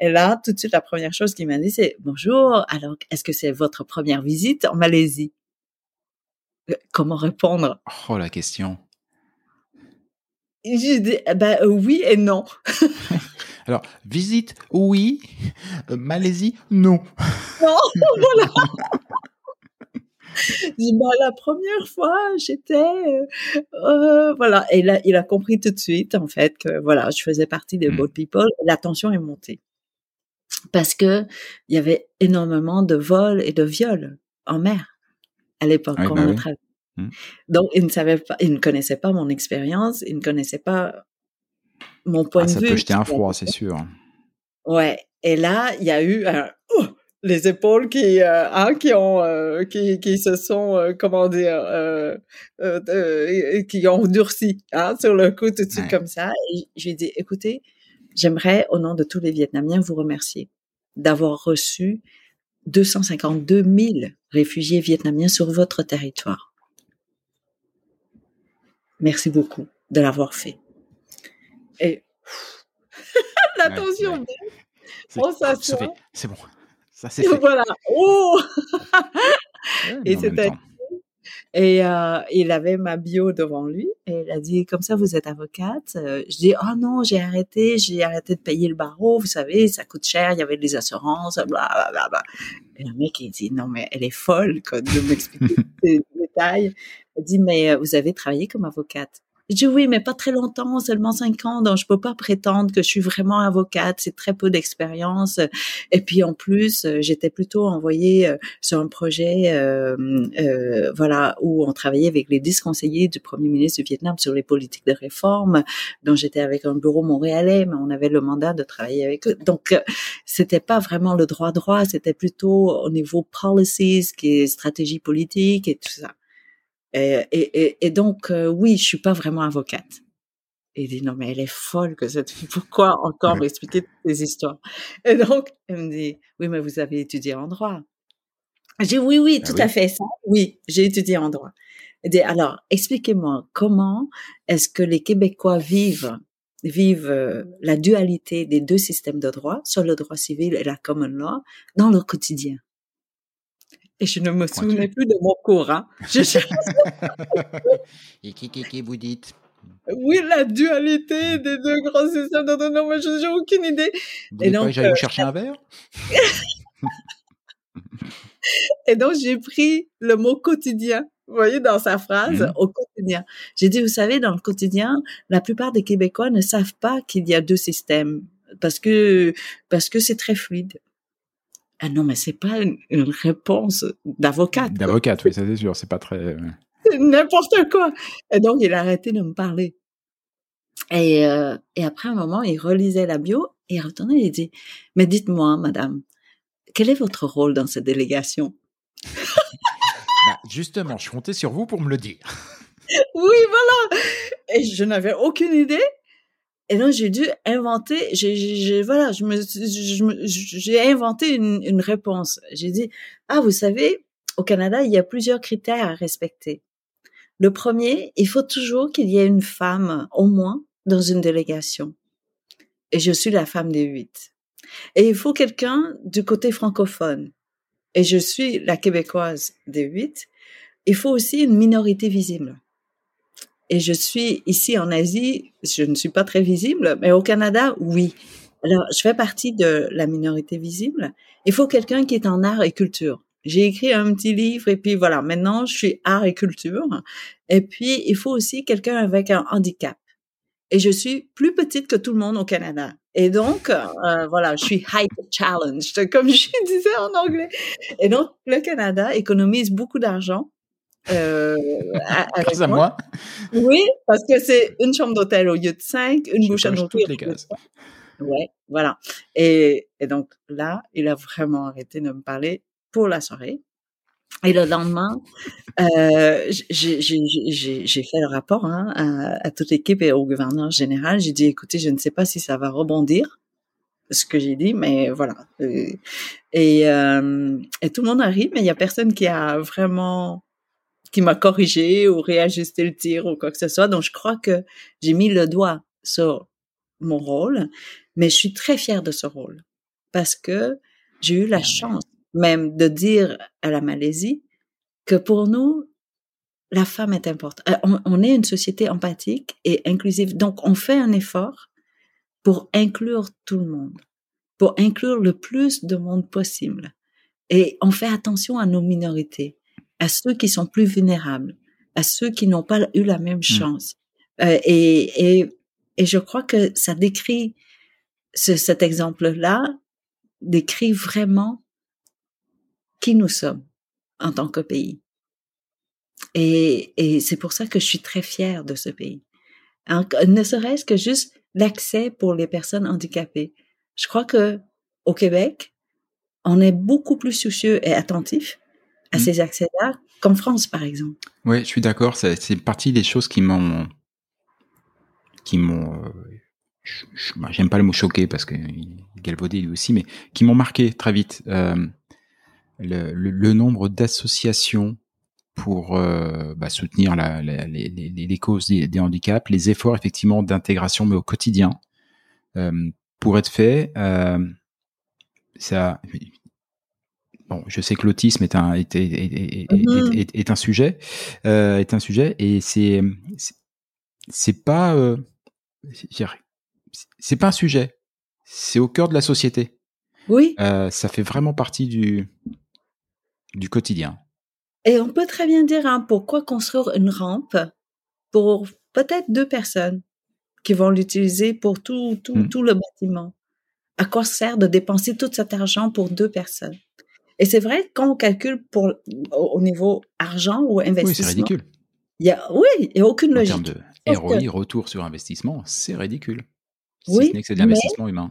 Et là, tout de suite, la première chose qu'il m'a dit, c'est, bonjour, alors, est-ce que c'est votre première visite en Malaisie? Euh, comment répondre? Oh, la question. J'ai dit, eh ben, oui et non. Alors, visite, oui. Euh, Malaisie, non. Non, voilà. bah, la première fois, j'étais, euh, euh, voilà, et là, il a compris tout de suite, en fait, que voilà, je faisais partie des mmh. boat people. La tension est montée parce que il y avait énormément de vols et de viols en mer à l'époque quand bah on mmh. Donc, il ne savait pas, il ne connaissait pas mon expérience, il ne connaissait pas mon point ah, de vue. Ça peut jeter un froid, c'est sûr. Ouais. Et là, il y a eu un, oh, les épaules qui, euh, hein, qui ont, euh, qui, qui se sont, euh, comment dire, euh, qui ont durci, hein, sur le coup tout de suite comme ça. Et j'ai dit, écoutez, j'aimerais, au nom de tous les Vietnamiens, vous remercier d'avoir reçu 252 000 réfugiés vietnamiens sur votre territoire. Merci beaucoup de l'avoir fait. Et l'attention, on s'assoit. C'est bon. Ça c'est fait. Voilà. Oh et c'était et euh, il avait ma bio devant lui et il a dit comme ça vous êtes avocate. Euh, je dis oh non j'ai arrêté j'ai arrêté de payer le barreau vous savez ça coûte cher il y avait des assurances bla bla bla. Et le mec il dit non mais elle est folle quoi, de m'expliquer ces détails. Il dit mais euh, vous avez travaillé comme avocate. Je dis oui, mais pas très longtemps, seulement cinq ans, donc je peux pas prétendre que je suis vraiment avocate. C'est très peu d'expérience. Et puis en plus, euh, j'étais plutôt envoyée euh, sur un projet, euh, euh, voilà, où on travaillait avec les dix conseillers du premier ministre du Vietnam sur les politiques de réforme. Donc j'étais avec un bureau montréalais, mais on avait le mandat de travailler avec eux. Donc c'était pas vraiment le droit droit, c'était plutôt au niveau policies, qui est stratégie politique et tout ça. Et, et, et donc, euh, oui, je suis pas vraiment avocate. Et il dit, non, mais elle est folle que cette fille. Pourquoi encore m'expliquer toutes ces histoires? Et donc, elle me dit, oui, mais vous avez étudié en droit. J'ai oui, oui, ah tout à fait ça. Oui, j'ai étudié en droit. Elle dit, alors, expliquez-moi comment est-ce que les Québécois vivent vivent euh, la dualité des deux systèmes de droit, sur le droit civil et la common law, dans leur quotidien? Et je ne me souvenais plus de mon. Hein. Je Et qui, qui, qui vous dites? Oui, la dualité des deux grands systèmes d'autonomie, je n'ai aucune idée. Vous et donc, pas j'allais vous chercher un verre? Et donc, j'ai pris le mot quotidien, vous voyez, dans sa phrase, mmh. au quotidien. J'ai dit, vous savez, dans le quotidien, la plupart des Québécois ne savent pas qu'il y a deux systèmes parce que parce que c'est très fluide. Ah non, mais c'est pas une, réponse d'avocate. D'avocate, oui, ça c'est sûr, c'est pas très. Euh, n'importe quoi. Et donc il a arrêté de me parler. Et, euh, et après un moment, il relisait la bio et il retournait et il dit Mais dites-moi, madame, quel est votre rôle dans cette délégation? Bah, Justement, je comptais sur vous pour me le dire. oui, voilà. Et je n'avais aucune idée. Et donc j'ai dû inventer, j'ai, voilà, je me, j'ai inventé une, une réponse. J'ai dit ah vous savez, au Canada il y a plusieurs critères à respecter. Le premier, il faut toujours qu'il y ait une femme au moins dans une délégation. Et je suis la femme des huit. Et il faut quelqu'un du côté francophone. Et je suis la québécoise des huit. Il faut aussi une minorité visible. Et je suis ici en Asie, je ne suis pas très visible, mais au Canada, oui. Alors, je fais partie de la minorité visible. Il faut quelqu'un qui est en art et culture. J'ai écrit un petit livre et puis voilà, maintenant je suis art et culture. Et puis, il faut aussi quelqu'un avec un handicap. Et je suis plus petite que tout le monde au Canada. Et donc, euh, voilà, je suis hyper challenged, comme je disais en anglais. Et donc, le Canada économise beaucoup d'argent. Euh, à, moi. Oui, parce que c'est une chambre d'hôtel au lieu de cinq, une bouche à nourrir. Ouais, voilà. Et, et donc là, il a vraiment arrêté de me parler pour la soirée. Et le lendemain, euh, j'ai fait le rapport hein, à, à, toute l'équipe et au gouverneur général. J'ai dit, écoutez, je ne sais pas si ça va rebondir, ce que j'ai dit, mais voilà. Euh, et, euh, et tout le monde a ri, mais il y a personne qui a vraiment qui m'a corrigé ou réajusté le tir ou quoi que ce soit. Donc, je crois que j'ai mis le doigt sur mon rôle, mais je suis très fière de ce rôle parce que j'ai eu la ah chance même de dire à la Malaisie que pour nous, la femme est importante. Euh, on, est une société empathique et inclusive. Donc, on fait un effort pour inclure tout le monde, pour inclure le plus de monde possible. Et on fait attention à nos minorités, à ceux qui sont plus vulnérables, à ceux qui n'ont pas eu la même mmh. chance. Euh, et, et, et je crois que ça décrit, ce, cet exemple-là décrit vraiment qui nous sommes en tant que pays. Et, et c'est pour ça que je suis très fière de ce pays. ne serait-ce que juste l'accès pour les personnes handicapées. Je crois que au Québec, on est beaucoup plus soucieux et attentif à mmh. ces accès-là qu'en France, par exemple. Oui, je suis d'accord. C'est partie des choses qui m'ont, qui m'ont, euh, bah, j'aime pas le mot choqué parce que galvaudé lui aussi, mais qui m'ont marqué très vite. Euh, le, le, nombre d'associations pour euh, bah, soutenir la, les, les, causes des, handicaps, les efforts effectivement d'intégration, mais au quotidien, pour être fait. Ça, bon, je sais que l'autisme est un est, est, est, mm-hmm. est, un sujet, euh, est un sujet, et c'est c'est pas euh, c'est pas un sujet, c'est au cœur de la société. Oui. Euh, ça fait vraiment partie du du quotidien. Et on peut très bien dire hein, pourquoi construire une rampe pour peut-être deux personnes qui vont l'utiliser pour tout, tout, hmm. tout le bâtiment? À quoi sert de dépenser tout cet argent pour deux personnes? Et c'est vrai, quand on calcule pour, au niveau argent ou investissement. Oui, c'est ridicule. Il y a, oui, il n'y a aucune logique. En termes de ROI, retour sur investissement, c'est ridicule. oui. Ce n'est que c'est de l'investissement humain.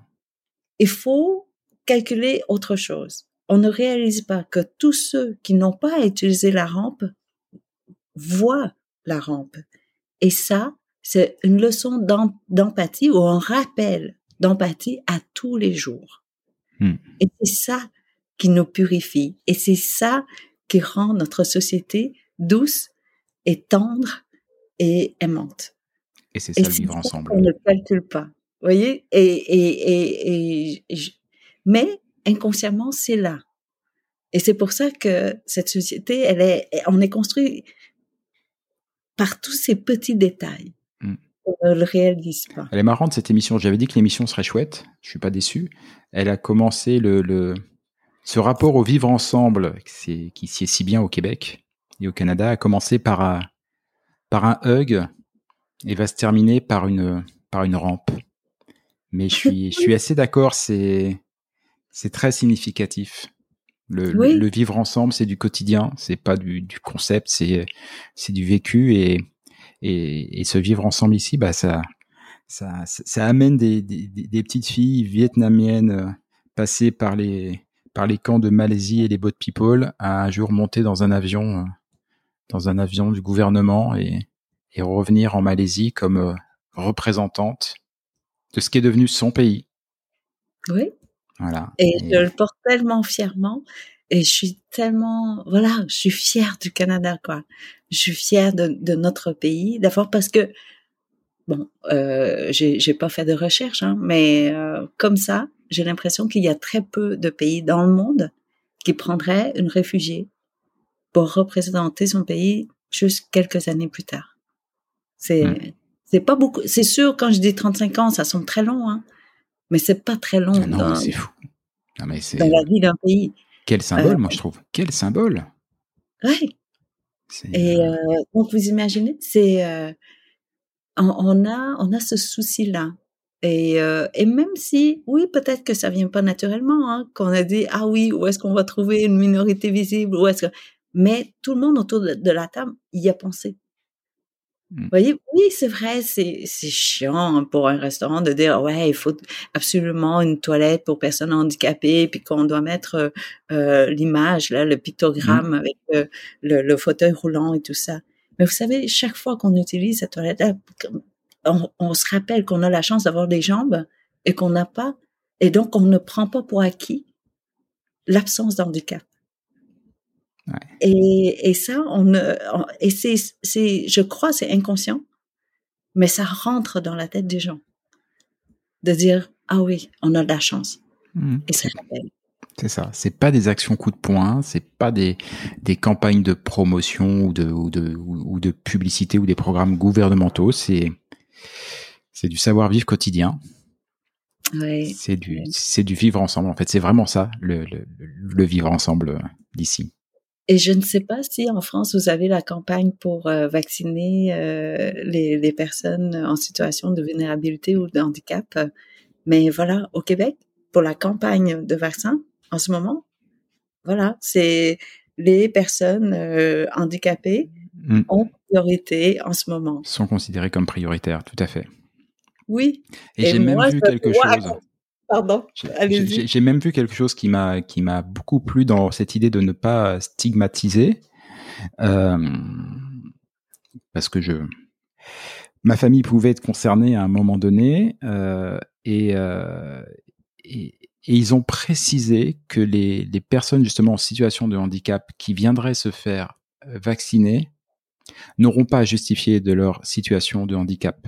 Il faut calculer autre chose on ne réalise pas que tous ceux qui n'ont pas utilisé la rampe voient la rampe. Et ça, c'est une leçon d'empathie ou un rappel d'empathie à tous les jours. Hmm. Et c'est ça qui nous purifie. Et c'est ça qui rend notre société douce et tendre et aimante. Et c'est ça le vivre ensemble. On ne calcule pas. Vous voyez? Et, et, et, et, mais inconsciemment, c'est là. Et c'est pour ça que cette société, elle est, on est construit par tous ces petits détails. Mm. On ne le réalise pas. Elle est marrante cette émission. J'avais dit que l'émission serait chouette. Je suis pas déçu. Elle a commencé le, le ce rapport au vivre ensemble, qui, qui sied si bien au Québec et au Canada, a commencé par un, par un hug et va se terminer par une, par une rampe. Mais je suis, je suis assez d'accord. C'est, c'est très significatif. Le, Oui. le, le vivre ensemble, c'est du quotidien, c'est pas du, du concept, c'est c'est du vécu et, et et ce vivre ensemble ici, bah ça ça ça, ça amène des, des des des petites filles vietnamiennes euh, passées par les par les camps de Malaisie et les boat people à un jour monter dans un avion euh, dans un avion du gouvernement et et revenir en Malaisie comme euh, représentante de ce qui est devenu son pays. Oui. Voilà. Et Et- je le porte tellement fièrement. Et je suis tellement, voilà, je suis fière du Canada, quoi. Je suis fière de, de notre pays. D'abord parce que, bon, euh, j'ai, j'ai pas fait de recherche, hein, mais euh, comme ça, j'ai l'impression qu'il y a très peu de pays dans le monde qui prendraient une réfugiée pour représenter son pays juste quelques années plus tard. C'est, c'est pas beaucoup. C'est sûr, quand je dis 35 ans, ça semble très long, hein, mais c'est pas très long Ah non, dans, c'est fou. Non, mais c'est dans la vie d'un pays. quel symbole, Euh, moi je trouve. Quel symbole. C'est, Et euh, euh, donc vous imaginez, c'est euh, on, on a on a ce souci-là. Et, euh, et même si, oui, peut-être que ça vient pas naturellement, hein, qu'on a dit ah oui, où est-ce qu'on va trouver une minorité visible, où est-ce que, mais tout le monde autour de, de la table y a pensé. Mm. Vous voyez, oui, c'est vrai, c'est c'est chiant hein, pour un restaurant de dire ouais, il faut absolument une toilette pour personnes handicapées, puis qu'on doit mettre euh, l'image là, le pictogramme avec euh, le, le fauteuil roulant et tout ça. Mais vous savez, chaque fois qu'on utilise cette toilette, on, on se rappelle qu'on a la chance d'avoir des jambes et qu'on n'a pas, et donc on ne prend pas pour acquis l'absence d'handicap. Ouais. Et, et ça, on, et c'est, c'est, je crois, c'est inconscient, mais ça rentre dans la tête des gens de dire ah oui, on a de la chance hmm, et ça rappelle. c'est ça. C'est pas des actions coup de poing, c'est pas des, des campagnes de promotion ou de, ou de, ou de publicité ou des programmes gouvernementaux. C'est, c'est du savoir-vivre quotidien. C'est du, c'est du vivre ensemble. En fait, c'est vraiment ça, le, le, le vivre ensemble d'ici. Et je ne sais pas si en France vous avez la campagne pour euh, vacciner euh, les, les personnes en situation de vulnérabilité ou de handicap, mais voilà, au Québec, pour la campagne de vaccin, en ce moment, voilà, c'est les personnes euh, handicapées Hmm. ont priorité en ce moment. Sont considérés comme prioritaires, tout à fait. Oui. Et, j'ai même vu quelque chose. Pardon, J'ai- même vu quelque chose qui m'a qui m'a beaucoup plu dans cette idée de ne pas stigmatiser, euh, parce que je ma famille pouvait être concernée à un moment donné euh, et, euh, et et ils ont précisé que les les personnes justement en situation de handicap qui viendraient se faire vacciner n'auront pas à justifier de leur situation de handicap.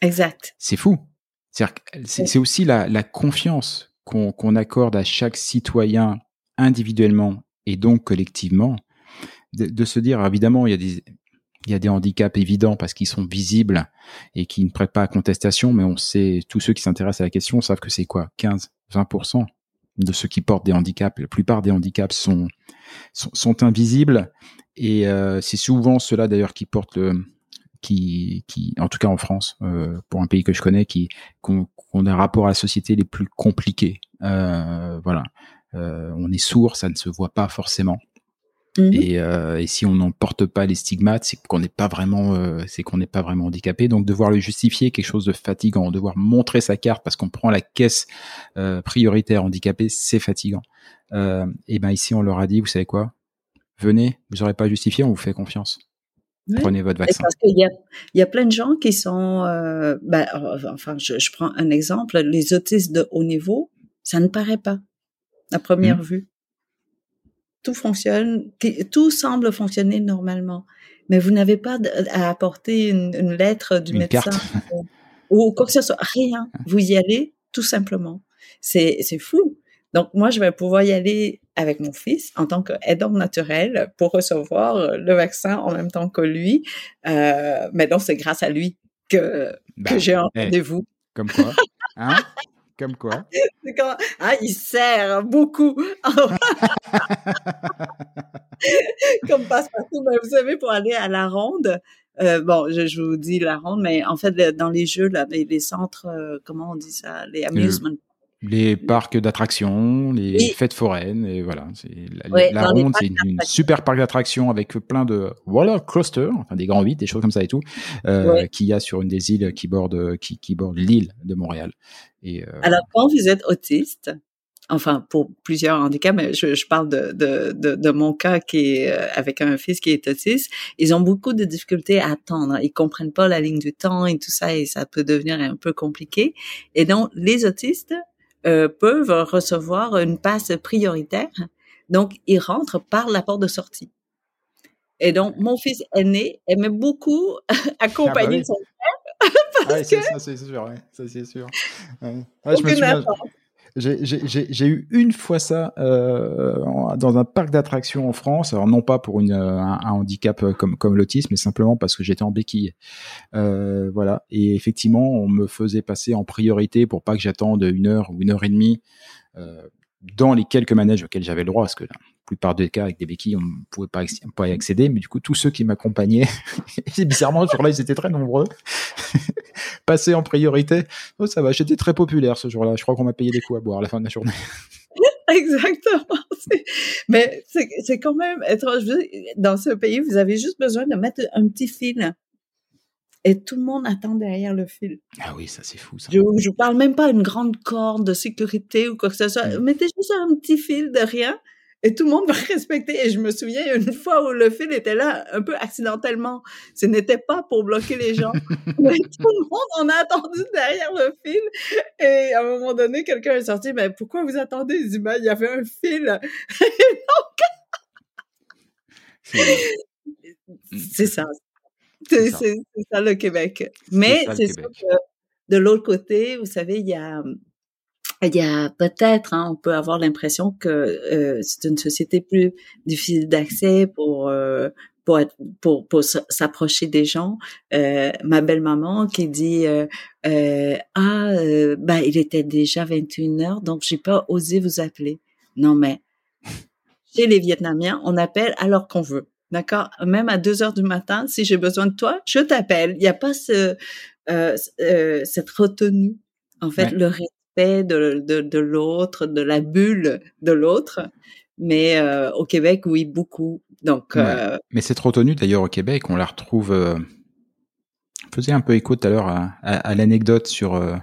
Exact. C'est fou. C'est aussi la, la confiance qu'on accorde à chaque citoyen individuellement et donc collectivement, de, de se dire, évidemment, il y a des, il y a des handicaps évidents parce qu'ils sont visibles et qui ne prêtent pas à contestation, mais on sait, tous ceux qui s'intéressent à la question savent que c'est quoi, 15, 20% de ceux qui portent des handicaps. La plupart des handicaps sont, sont, sont invisibles et euh, c'est souvent ceux-là d'ailleurs qui portent le, qui, qui, en tout cas en France, euh, pour un pays que je connais, qui, qu'on, a un rapport à la société les plus compliqués. Euh, voilà, Euh, on est sourd, ça ne se voit pas forcément. Mhm. Et, euh, et si on n'en porte pas les stigmates, c'est qu'on n'est pas vraiment, euh, c'est qu'on n'est pas vraiment handicapé. Donc devoir le justifier, quelque chose de fatigant, devoir montrer sa carte parce qu'on prend la caisse euh, prioritaire handicapé, c'est fatigant. Euh, et ben ici on leur a dit, vous savez quoi? Venez, vous n'aurez pas à justifier, on vous fait confiance. Prenez votre vaccin. parce qu'il y a, il y a plein de gens qui sont, euh, ben, euh, enfin, je, je prends un exemple, les autistes de haut niveau, ça ne paraît pas à première Mhm. vue. Tout fonctionne, tout semble fonctionner normalement, mais vous n'avez pas à apporter une, une lettre du Une médecin ou quoi que ce soit, rien. Vous y allez tout simplement. C'est c'est fou. Donc moi, je vais pouvoir y aller avec mon fils en tant qu'aidant naturel pour recevoir le vaccin en même temps que lui. Euh, mais donc, c'est grâce à lui que, Bah, que j'ai un rendez-vous. Comme quoi Hein? Comme quoi? Quand- Ah, il sert beaucoup. Comme passe-partout. Mais vous savez, pour aller à la ronde, euh, bon, je, je vous dis la ronde, mais en fait, dans les jeux, là, les, les centres, euh, comment on dit ça, les amusement. Les parcs d'attractions, les Oui. fêtes foraines, et voilà. La, Ouais, ronde, c'est une, super parc d'attractions avec plein de voilà clusters, enfin des grands vides, des choses comme ça et tout, euh, Ouais. qu'il y a sur une des îles qui borde qui, qui borde l'île de Montréal. Et euh, Alors, quand vous êtes autiste, enfin, pour plusieurs handicaps, mais je, je parle de, de, de, de mon cas qui est euh, avec un fils qui est autiste, ils ont beaucoup de difficultés à attendre. Ils comprennent pas la ligne du temps et tout ça, et ça peut devenir un peu compliqué. Et donc, les autistes euh, peuvent recevoir une passe prioritaire. Donc, ils rentrent par la porte de sortie. Et donc, mon fils aîné aimait beaucoup accompagner Ah bah oui. son Ah ouais, c'est- ça c'est sûr, ouais, ça c'est sûr. Ouais. Ouais, je me souviens. J'ai- eu une fois ça euh, dans un parc d'attractions en France. Alors non pas pour une, euh, un, un handicap euh, comme, comme l'autisme, mais simplement parce que j'étais en béquille. Euh, voilà. Et effectivement, on me faisait passer en priorité pour pas que j'attende une heure ou une heure et demie euh, dans les quelques manèges auxquels j'avais le droit, parce que la plupart des cas avec des béquilles, on ne pouvait pas, y accéder. Mais du coup, tous ceux qui m'accompagnaient, bizarrement, sur là, ils étaient très nombreux, passaient en priorité. Oh, ça va, j'étais très populaire ce jour-là. Je crois qu'on m'a payé des coups à boire à la fin de la journée. Exactement. Mais c'est quand même étrange. Dans ce pays, vous avez juste besoin de mettre un petit fil. Et tout le monde attend derrière le fil. Ah oui, ça c'est fou ça. Je vous parle même pas d'une grande corde de sécurité ou quoi que ce soit. Mm. Mettez juste un petit fil de rien et tout le monde va respecter. Et je me souviens une fois où le fil était là un peu accidentellement. Ce n'était pas pour bloquer les gens. Mais tout le monde en a attendu derrière le fil. Et à un moment donné, quelqu'un est sorti, mais pourquoi vous attendez? Il dit, ben, il y avait un fil. C'est- C'est ça. C'est ça. ça le Québec. Mais c'est sûr que de l'autre côté, vous savez, il y a, il y a peut-être, hein, on peut avoir l'impression que euh, c'est une société plus difficile d'accès pour euh, pour être pour pour s'approcher des gens. Euh, ma belle maman qui dit euh, euh, ah ben il était déjà 21 heures donc j'ai pas osé vous appeler. Non mais chez les Vietnamiens, on appelle alors qu'on veut. D'accord? Même à 2 heures du matin, si j'ai besoin de toi, je t'appelle. Il n'y a pas ce, euh, euh, cette retenue. En fait, Ouais. le respect de, de, de l'autre, de la bulle de l'autre. Mais euh, au Québec, oui, beaucoup. Donc, Ouais. Mais cette retenue d'ailleurs au Québec, on la retrouve. Faisait un peu écho tout à l'heure à, à- à l'anecdote sur euh,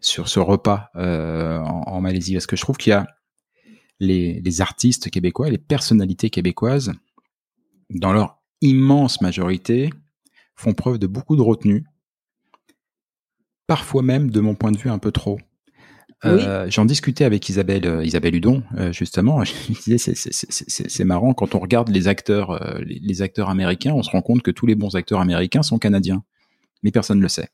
sur ce repas euh, en, en Malaisie, parce que je trouve qu'il y a les, les artistes québécois, les personnalités québécoises, dans leur immense majorité, font preuve de beaucoup de retenue, parfois même, de mon point de vue, un peu trop. Euh, J'en discutais avec Isabelle, euh, Isabelle Hudon, euh, justement. Je disais, c'est- c'est- c'est c'est- c'est marrant quand on regarde les acteurs, les, les acteurs américains, on se rend compte que tous les bons acteurs américains sont canadiens, mais personne ne le sait.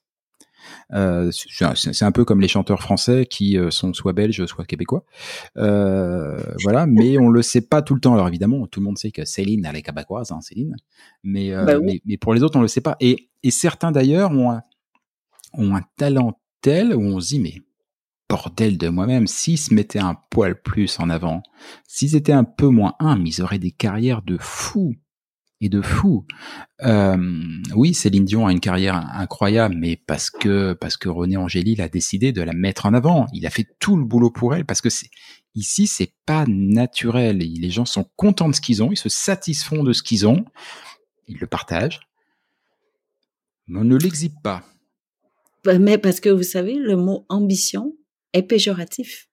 Euh, c'est un peu comme les chanteurs français qui euh, sont soit belges, soit québécois. Euh, voilà, mais on le sait pas tout le temps. Alors évidemment, tout le monde sait que Céline, elle est québécoise, hein, Céline. Mais, euh, Bah oui. mais, mais pour les autres, on le sait pas. Et, et certains d'ailleurs ont un, ont un talent tel où on se dit, mais bordel de moi-même, s'ils se mettaient un poil plus en avant, s'ils étaient un peu moins un, mais ils auraient des carrières de fous et de fous. Euh, oui, Céline Dion a une carrière incroyable, mais parce que parce que René Angélil a décidé de la mettre en avant. Il a fait tout le boulot pour elle parce que c'est ici c'est pas naturel. Les gens sont contents de ce qu'ils ont, ils se satisfont de ce qu'ils ont, ils le partagent, mais on ne l'exhibe pas. Ben, mais parce que vous savez, le mot ambition est péjoratif.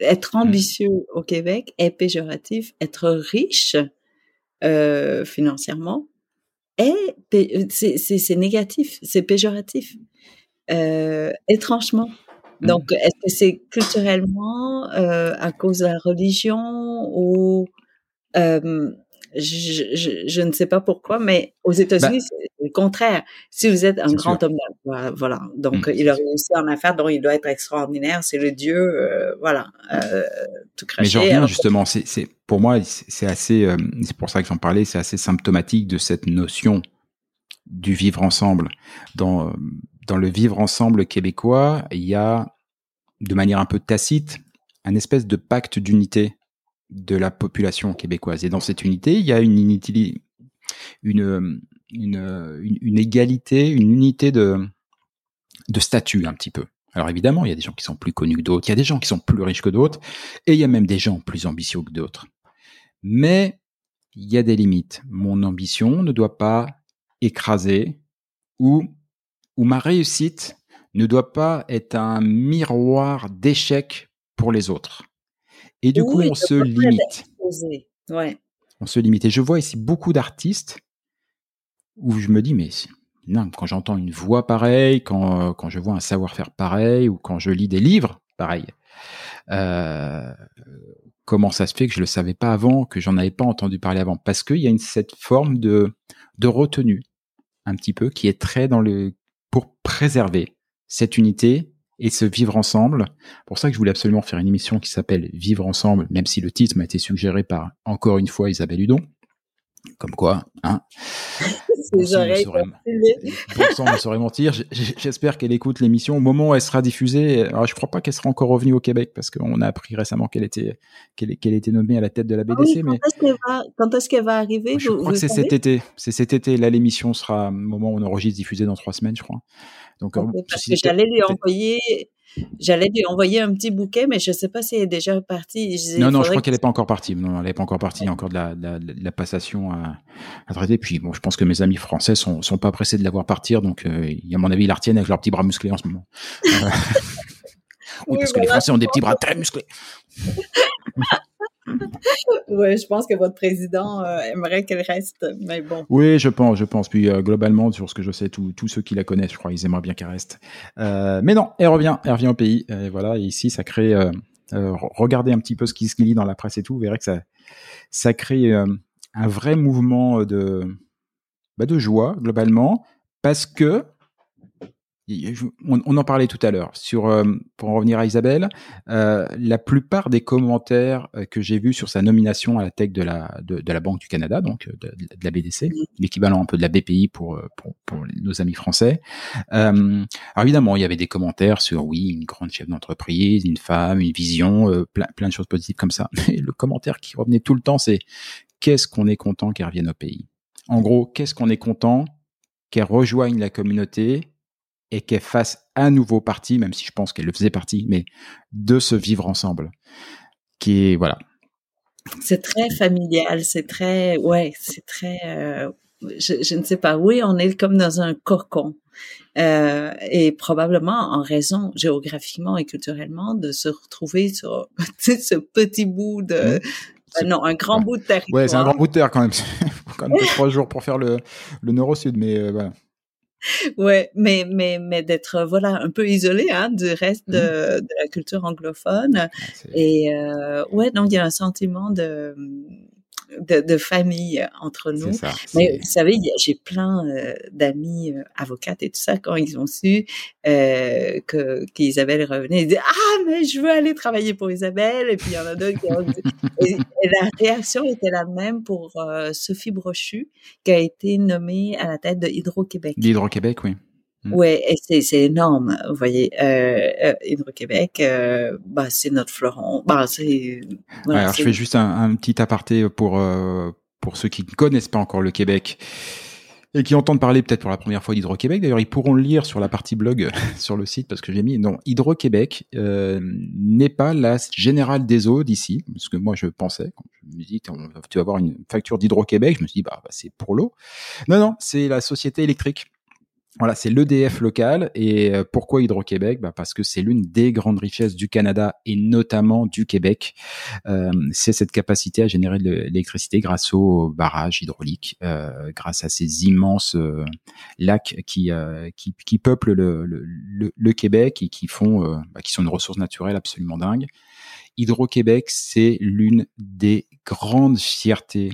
Être ambitieux au Québec est péjoratif. Être riche euh, financièrement c'est négatif, c'est péjoratif. Euh, étrangement. Donc, est-ce que c'est culturellement euh, à cause de la religion ou euh, je, je, ne sais pas pourquoi, mais aux États-Unis, bah c'est le contraire. Si vous êtes un grand homme d'affaires, voilà. Donc, mmh, il a réussi en affaires, donc il doit être extraordinaire. C'est le dieu, euh, voilà, euh, tout craché. Mais je reviens justement, c'est, c'est, pour moi, c'est assez, euh, c'est pour ça que j'en parlais, c'est assez symptomatique de cette notion du vivre ensemble. Dans, dans le vivre ensemble québécois, il y a, de manière un peu tacite, un espèce de pacte d'unité de la population québécoise. Et dans cette unité, il y a une, une, une, une, égalité, une unité de, de statut un petit peu. Alors évidemment, il y a des gens qui sont plus connus que d'autres, il y a des gens qui sont plus riches que d'autres, et il y a même des gens plus ambitieux que d'autres. Mais il y a des limites. Mon ambition ne doit pas écraser ou, ou ma réussite ne doit pas être un miroir d'échec pour les autres. Et du coup, on se limite. Ouais. On se limite. Et je vois ici beaucoup d'artistes où je me dis, mais non, quand j'entends une voix pareille, quand, quand je vois un savoir-faire pareil, ou quand je lis des livres pareils, euh, comment ça se fait que je le savais pas avant, que j'en avais pas entendu parler avant? Parce qu'il y a une, cette forme de, de retenue, un petit peu, qui est très dans le pour préserver cette unité et se vivre ensemble. Pour ça que je voulais absolument faire une émission qui s'appelle Vivre ensemble, même si le titre m'a été suggéré par encore une fois Isabelle Hudon. Comme quoi, hein. Sang, ne saurait mentir. J'espère qu'elle écoute l'émission au moment où elle sera diffusée. Alors, je crois pas qu'elle sera encore revenue au Québec parce qu'on a appris récemment qu'elle était qu'elle était nommée à la tête de la BDC. Ah mais quand est-ce qu'elle va, arriver Je crois que c'est cet été. C'est cet été. Là, l'émission sera au moment où on enregistre diffusée dans trois semaines, je crois. Donc, euh, parce que j'allais lui envoyer J'allais lui envoyer un petit bouquet, mais je ne sais pas si elle est déjà partie. non, non, je crois qu'elle n'est pas encore partie. Non, elle n'est pas encore partie. Il y a encore de la, de la, passation à, à, traiter. Puis, bon, je pense que mes amis français sont, sont pas pressés de la voir partir. Donc, euh, à mon avis, ils la retiennent avec leurs petits bras musclés en ce moment. oui, oui, parce que les Français ont des petits bras très musclés. oui, je pense que votre président euh, aimerait qu'elle reste, mais bon. Oui, je pense, je pense. Puis euh, globalement, sur ce que je sais, tous ceux qui la connaissent, je crois, ils aimeraient bien qu'elle reste. Euh, mais non, elle revient, elle revient au pays. Et voilà, et ici, ça crée. regardez un petit peu ce qui se lit dans la presse et tout, vous verrez que ça, ça crée un vrai mouvement de, bah, de joie globalement, parce que on, en parlait tout à l'heure. Sur, euh, pour en revenir à Isabelle, euh, la plupart des commentaires euh, que j'ai vus sur sa nomination à la tête de la de, la Banque du Canada, donc de, la BDC, l'équivalent un peu de la BPI pour pour, nos amis français. alors évidemment, il y avait des commentaires sur oui, une grande chef d'entreprise, une femme, une vision, plein plein de choses positives comme ça. Mais le commentaire qui revenait tout le temps, c'est qu'est-ce qu'on est content qu'elle revienne au pays? En gros, qu'est-ce qu'on est content qu'elle rejoigne la communauté et qu'elle fasse un nouveau parti, même si je pense qu'elle le faisait partie, mais de se vivre ensemble. Qui est, voilà. C'est très familial, c'est très, ouais, c'est très, euh, je, je, ne sais pas, oui, on est comme dans un cocon. Euh, et probablement en raison géographiquement et culturellement de se retrouver sur ce petit bout de, mmh. euh, non, un grand bout de territoire. Ouais, c'est un grand bout de terre quand même. quand même trois jours pour faire le, le nord-sud, mais euh, voilà ouais, mais mais mais d'être voilà un peu isolé hein, du reste mmh. de, de, la culture anglophone et euh, ouais donc il y a un sentiment de de, de, famille entre nous. Ça, Mais vous savez, j'ai plein euh, d'amis euh, avocates et tout ça quand ils ont su euh, que qu'Isabelle revenait, ils disaient ah mais je veux aller travailler pour Isabelle et puis il y en a d'autres qui ont dit et, la réaction était la même pour euh, Sophie Brochu qui a été nommée à la tête de Hydro-Québec. Hydro-Québec, oui. Mm. Ouais, et c'est énorme, vous voyez. Euh, euh, Hydro-Québec, euh, bah, c'est notre fleuron. Bah, c'est. Voilà, alors, je fais juste un, un petit aparté pour euh, pour ceux qui ne connaissent pas encore le Québec et qui entendent parler peut-être pour la première fois d'Hydro-Québec. D'ailleurs, ils pourront le lire sur la partie blog sur le site parce que j'ai mis non Hydro-Québec euh, n'est pas la générale des eaux d'ici, parce que moi je pensais quand je me dis tu vas avoir une facture d'Hydro-Québec, je me suis dit bah, bah c'est pour l'eau. Non non, c'est la société électrique voilà, c'est l'EDF local. Et euh, pourquoi Hydro-Québec? Bah Parce que c'est l'une des grandes richesses du Canada et notamment du Québec. Euh, c'est cette capacité à générer de l'électricité grâce aux barrages hydrauliques, euh, grâce à ces immenses euh, lacs qui, qui, qui, peuplent le, le, le, Québec et qui font, bah, qui sont une ressource naturelle absolument dingue. Hydro-Québec, c'est l'une des grandes fiertés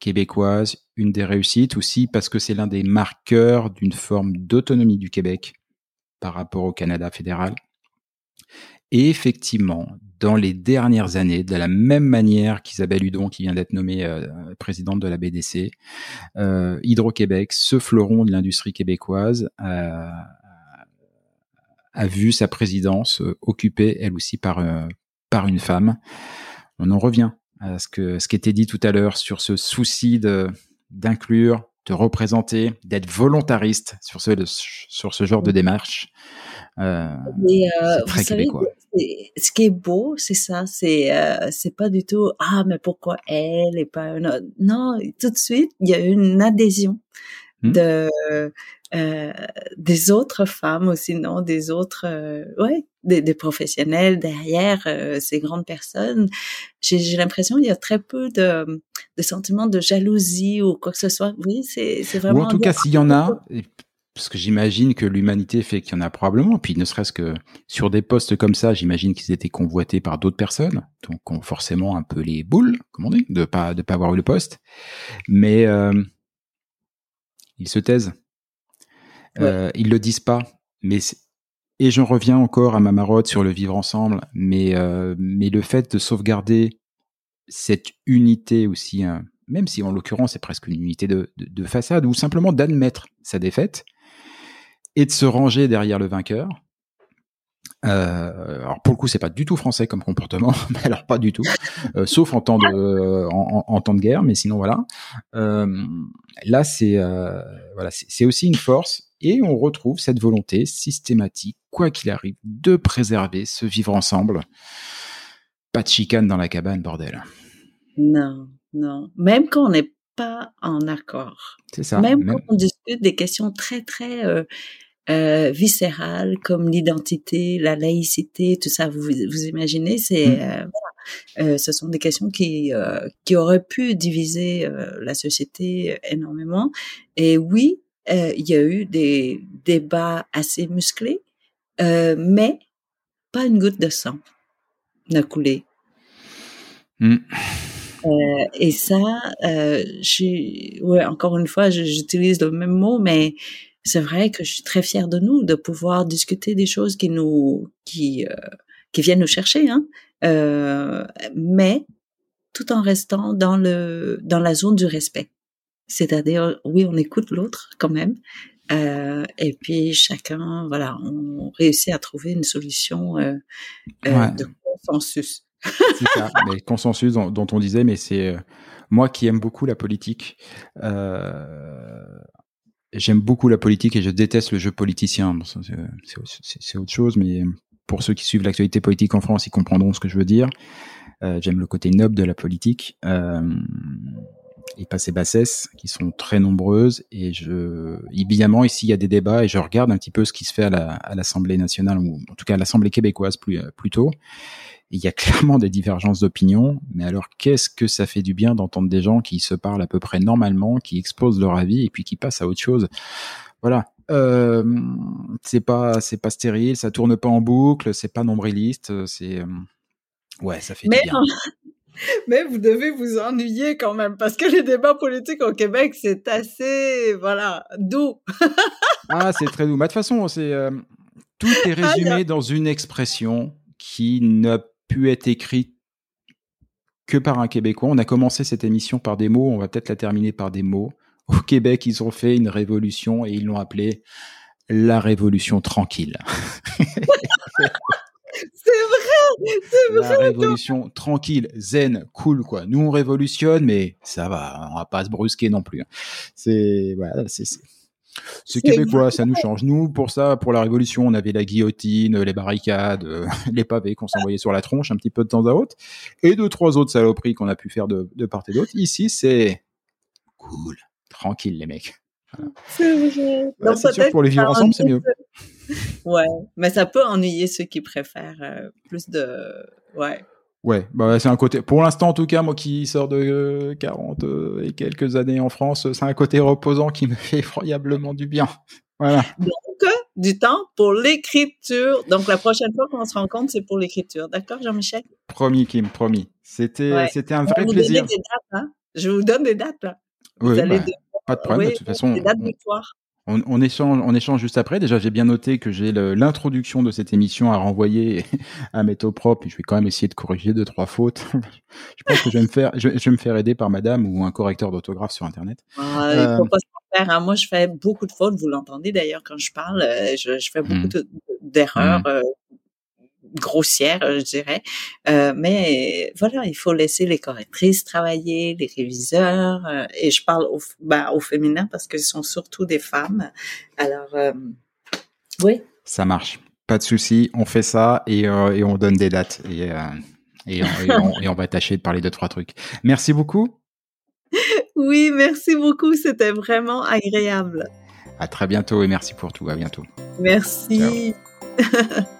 québécoise, une des réussites aussi parce que c'est l'un des marqueurs d'une forme d'autonomie du Québec par rapport au Canada fédéral. Et effectivement, dans les dernières années, de la même manière qu'Isabelle Hudon, qui vient d'être nommée euh, présidente de la BDC, euh, Hydro-Québec, ce fleuron de l'industrie québécoise, euh, a vu sa présidence occupée, elle aussi, par, par une femme. On en revient à ce que ce qui était dit tout à l'heure sur ce souci de d'inclure, de représenter, d'être volontariste sur ce sur ce genre de démarche. Euh, euh, très ce qui est beau, c'est ça, c'est euh, c'est pas du tout ah mais pourquoi elle et pas une autre. Non, tout de suite il y a une adhésion hmm. de euh, des autres femmes aussi, non, des autres, euh, ouais, des, des, professionnels derrière euh, ces grandes personnes. J'ai l'impression qu'il y a très peu de, de sentiments de jalousie ou quoi que ce soit. Oui, c'est vraiment. Ou en tout cas, s'il y en a, parce que j'imagine que l'humanité fait qu'il y en a probablement, puis ne serait-ce que sur des postes comme ça, j'imagine qu'ils étaient convoités par d'autres personnes, donc ont forcément un peu les boules, comme on dit, de pas de pas avoir eu le poste, mais euh, ils se taisent. Euh, ils le disent pas, mais et j'en reviens encore à ma marotte sur le vivre ensemble, mais euh, mais le fait de sauvegarder cette unité aussi, hein, même si en l'occurrence c'est presque une unité de, de, façade, ou simplement d'admettre sa défaite et de se ranger derrière le vainqueur. Euh, alors pour le coup, c'est pas du tout français comme comportement, alors pas du tout, euh, sauf en temps de en, temps de guerre, mais sinon voilà. Euh, là, c'est euh, voilà, c'est aussi une force et on retrouve cette volonté systématique, quoi qu'il arrive, de préserver ce vivre ensemble. Pas de chicane dans la cabane, bordel. Non, non. Même quand on n'est pas en accord. C'est ça. Même, quand on discute des questions très, très euh, euh, viscérales comme l'identité, la laïcité, tout ça, vous, vous imaginez, c'est mmh. euh, voilà. ce sont des questions qui qui auraient pu diviser la société énormément. Et oui, il y a eu des débats assez musclés, mais pas une goutte de sang n'a coulé. Mmh. Euh, et ça, euh, je, ouais, encore une fois, j'utilise le même mot, mais c'est vrai que je suis très fière de nous de pouvoir discuter des choses qui nous, qui, euh, qui viennent nous chercher, hein. Euh, mais tout en restant dans le, dans la zone du respect. C'est-à-dire, oui, on écoute l'autre quand même. Euh, et puis chacun, voilà, on réussit à trouver une solution euh, euh de consensus. C'est ça, mais consensus dont, dont, on disait, mais c'est euh, moi qui aime beaucoup la politique. Euh, J'aime beaucoup la politique et je déteste le jeu politicien. c'est autre chose, mais pour ceux qui suivent l'actualité politique en France, ils comprendront ce que je veux dire. J'aime le côté noble de la politique. Euh, et pas ces bassesses qui sont très nombreuses. Et je, évidemment, ici, il y a des débats et je regarde un petit peu ce qui se fait à l'Assemblée nationale ou en tout cas à l'Assemblée québécoise plus, euh, plutôt. Il y a clairement des divergences d'opinion, mais alors qu'est-ce que ça fait du bien d'entendre des gens qui se parlent à peu près normalement, qui exposent leur avis et puis qui passent à autre chose? Voilà. Euh, c'est pas c'est pas stérile, ça tourne pas en boucle, c'est pas nombriliste, c'est euh, ouais, ça fait du bien. Mais vous devez vous ennuyer quand même, parce que les débats politiques au Québec, c'est assez, voilà, doux. ah, c'est très doux. Mais de toute façon, c'est euh, tout est ah, résumé dans une expression qui n'a pu être écrite que par un Québécois. On a commencé cette émission par des mots, on va peut-être la terminer par des mots. Au Québec, ils ont fait une révolution et ils l'ont appelée la révolution tranquille. C'est vrai, c'est vrai. La révolution tranquille, zen, cool quoi. Nous on révolutionne, mais ça va, on va pas se brusquer non plus. Hein. C'est voilà, c'est c'est québécois, ça nous change. Nous, pour ça, pour la Révolution, on avait la guillotine, les barricades, euh, les pavés qu'on s'envoyait sur la tronche un petit peu de temps à autre, et deux, trois autres saloperies qu'on a pu faire de, de part et d'autre. Ici, c'est cool, tranquille, les mecs. C'est vrai. c'est sûr, pour les vivre ensemble, c'est mieux. Ouais, mais ça peut ennuyer ceux qui préfèrent euh, plus de... Ouais. Ouais, bah c'est un côté. Pour l'instant, en tout cas, moi qui sors de 40 euh, et quelques années en France, c'est un côté reposant qui me fait effroyablement du bien. Voilà. Donc, du temps pour l'écriture. Donc, la prochaine fois qu'on se rencontre, c'est pour l'écriture. D'accord, Jean-Michel? Promis, Kim, promis. C'était, c'était un vrai plaisir. Des dates, hein? Je vous donne des dates là. Oui, bah, pas de problème. de toute façon, des dates victoire. On, échange, on échange juste après. Déjà, j'ai bien noté que j'ai l'introduction de cette émission à renvoyer à au propre. Je vais quand même essayer de corriger deux trois fautes. je pense que je vais me faire, je, vais me faire aider par Madame ou un correcteur d'autographe sur Internet. Ah, il faut euh, pas se faire. Hein. Moi, je fais beaucoup de fautes. Vous l'entendez d'ailleurs quand je parle. Euh, je, fais beaucoup hmm. d'erreurs. Hmm. Euh, grossière, je dirais. Euh, mais voilà, il faut laisser les correctrices travailler, les réviseurs. Euh, et je parle au, ben, au féminin parce que ce sont surtout des femmes. Alors, euh, oui. Ça marche. Pas de souci. On fait ça et, et on donne des dates. Et, et, on, et, on, va tâcher de parler de trois trucs. Merci beaucoup. Oui, merci beaucoup. C'était vraiment agréable. À très bientôt et merci pour tout. À bientôt. Merci.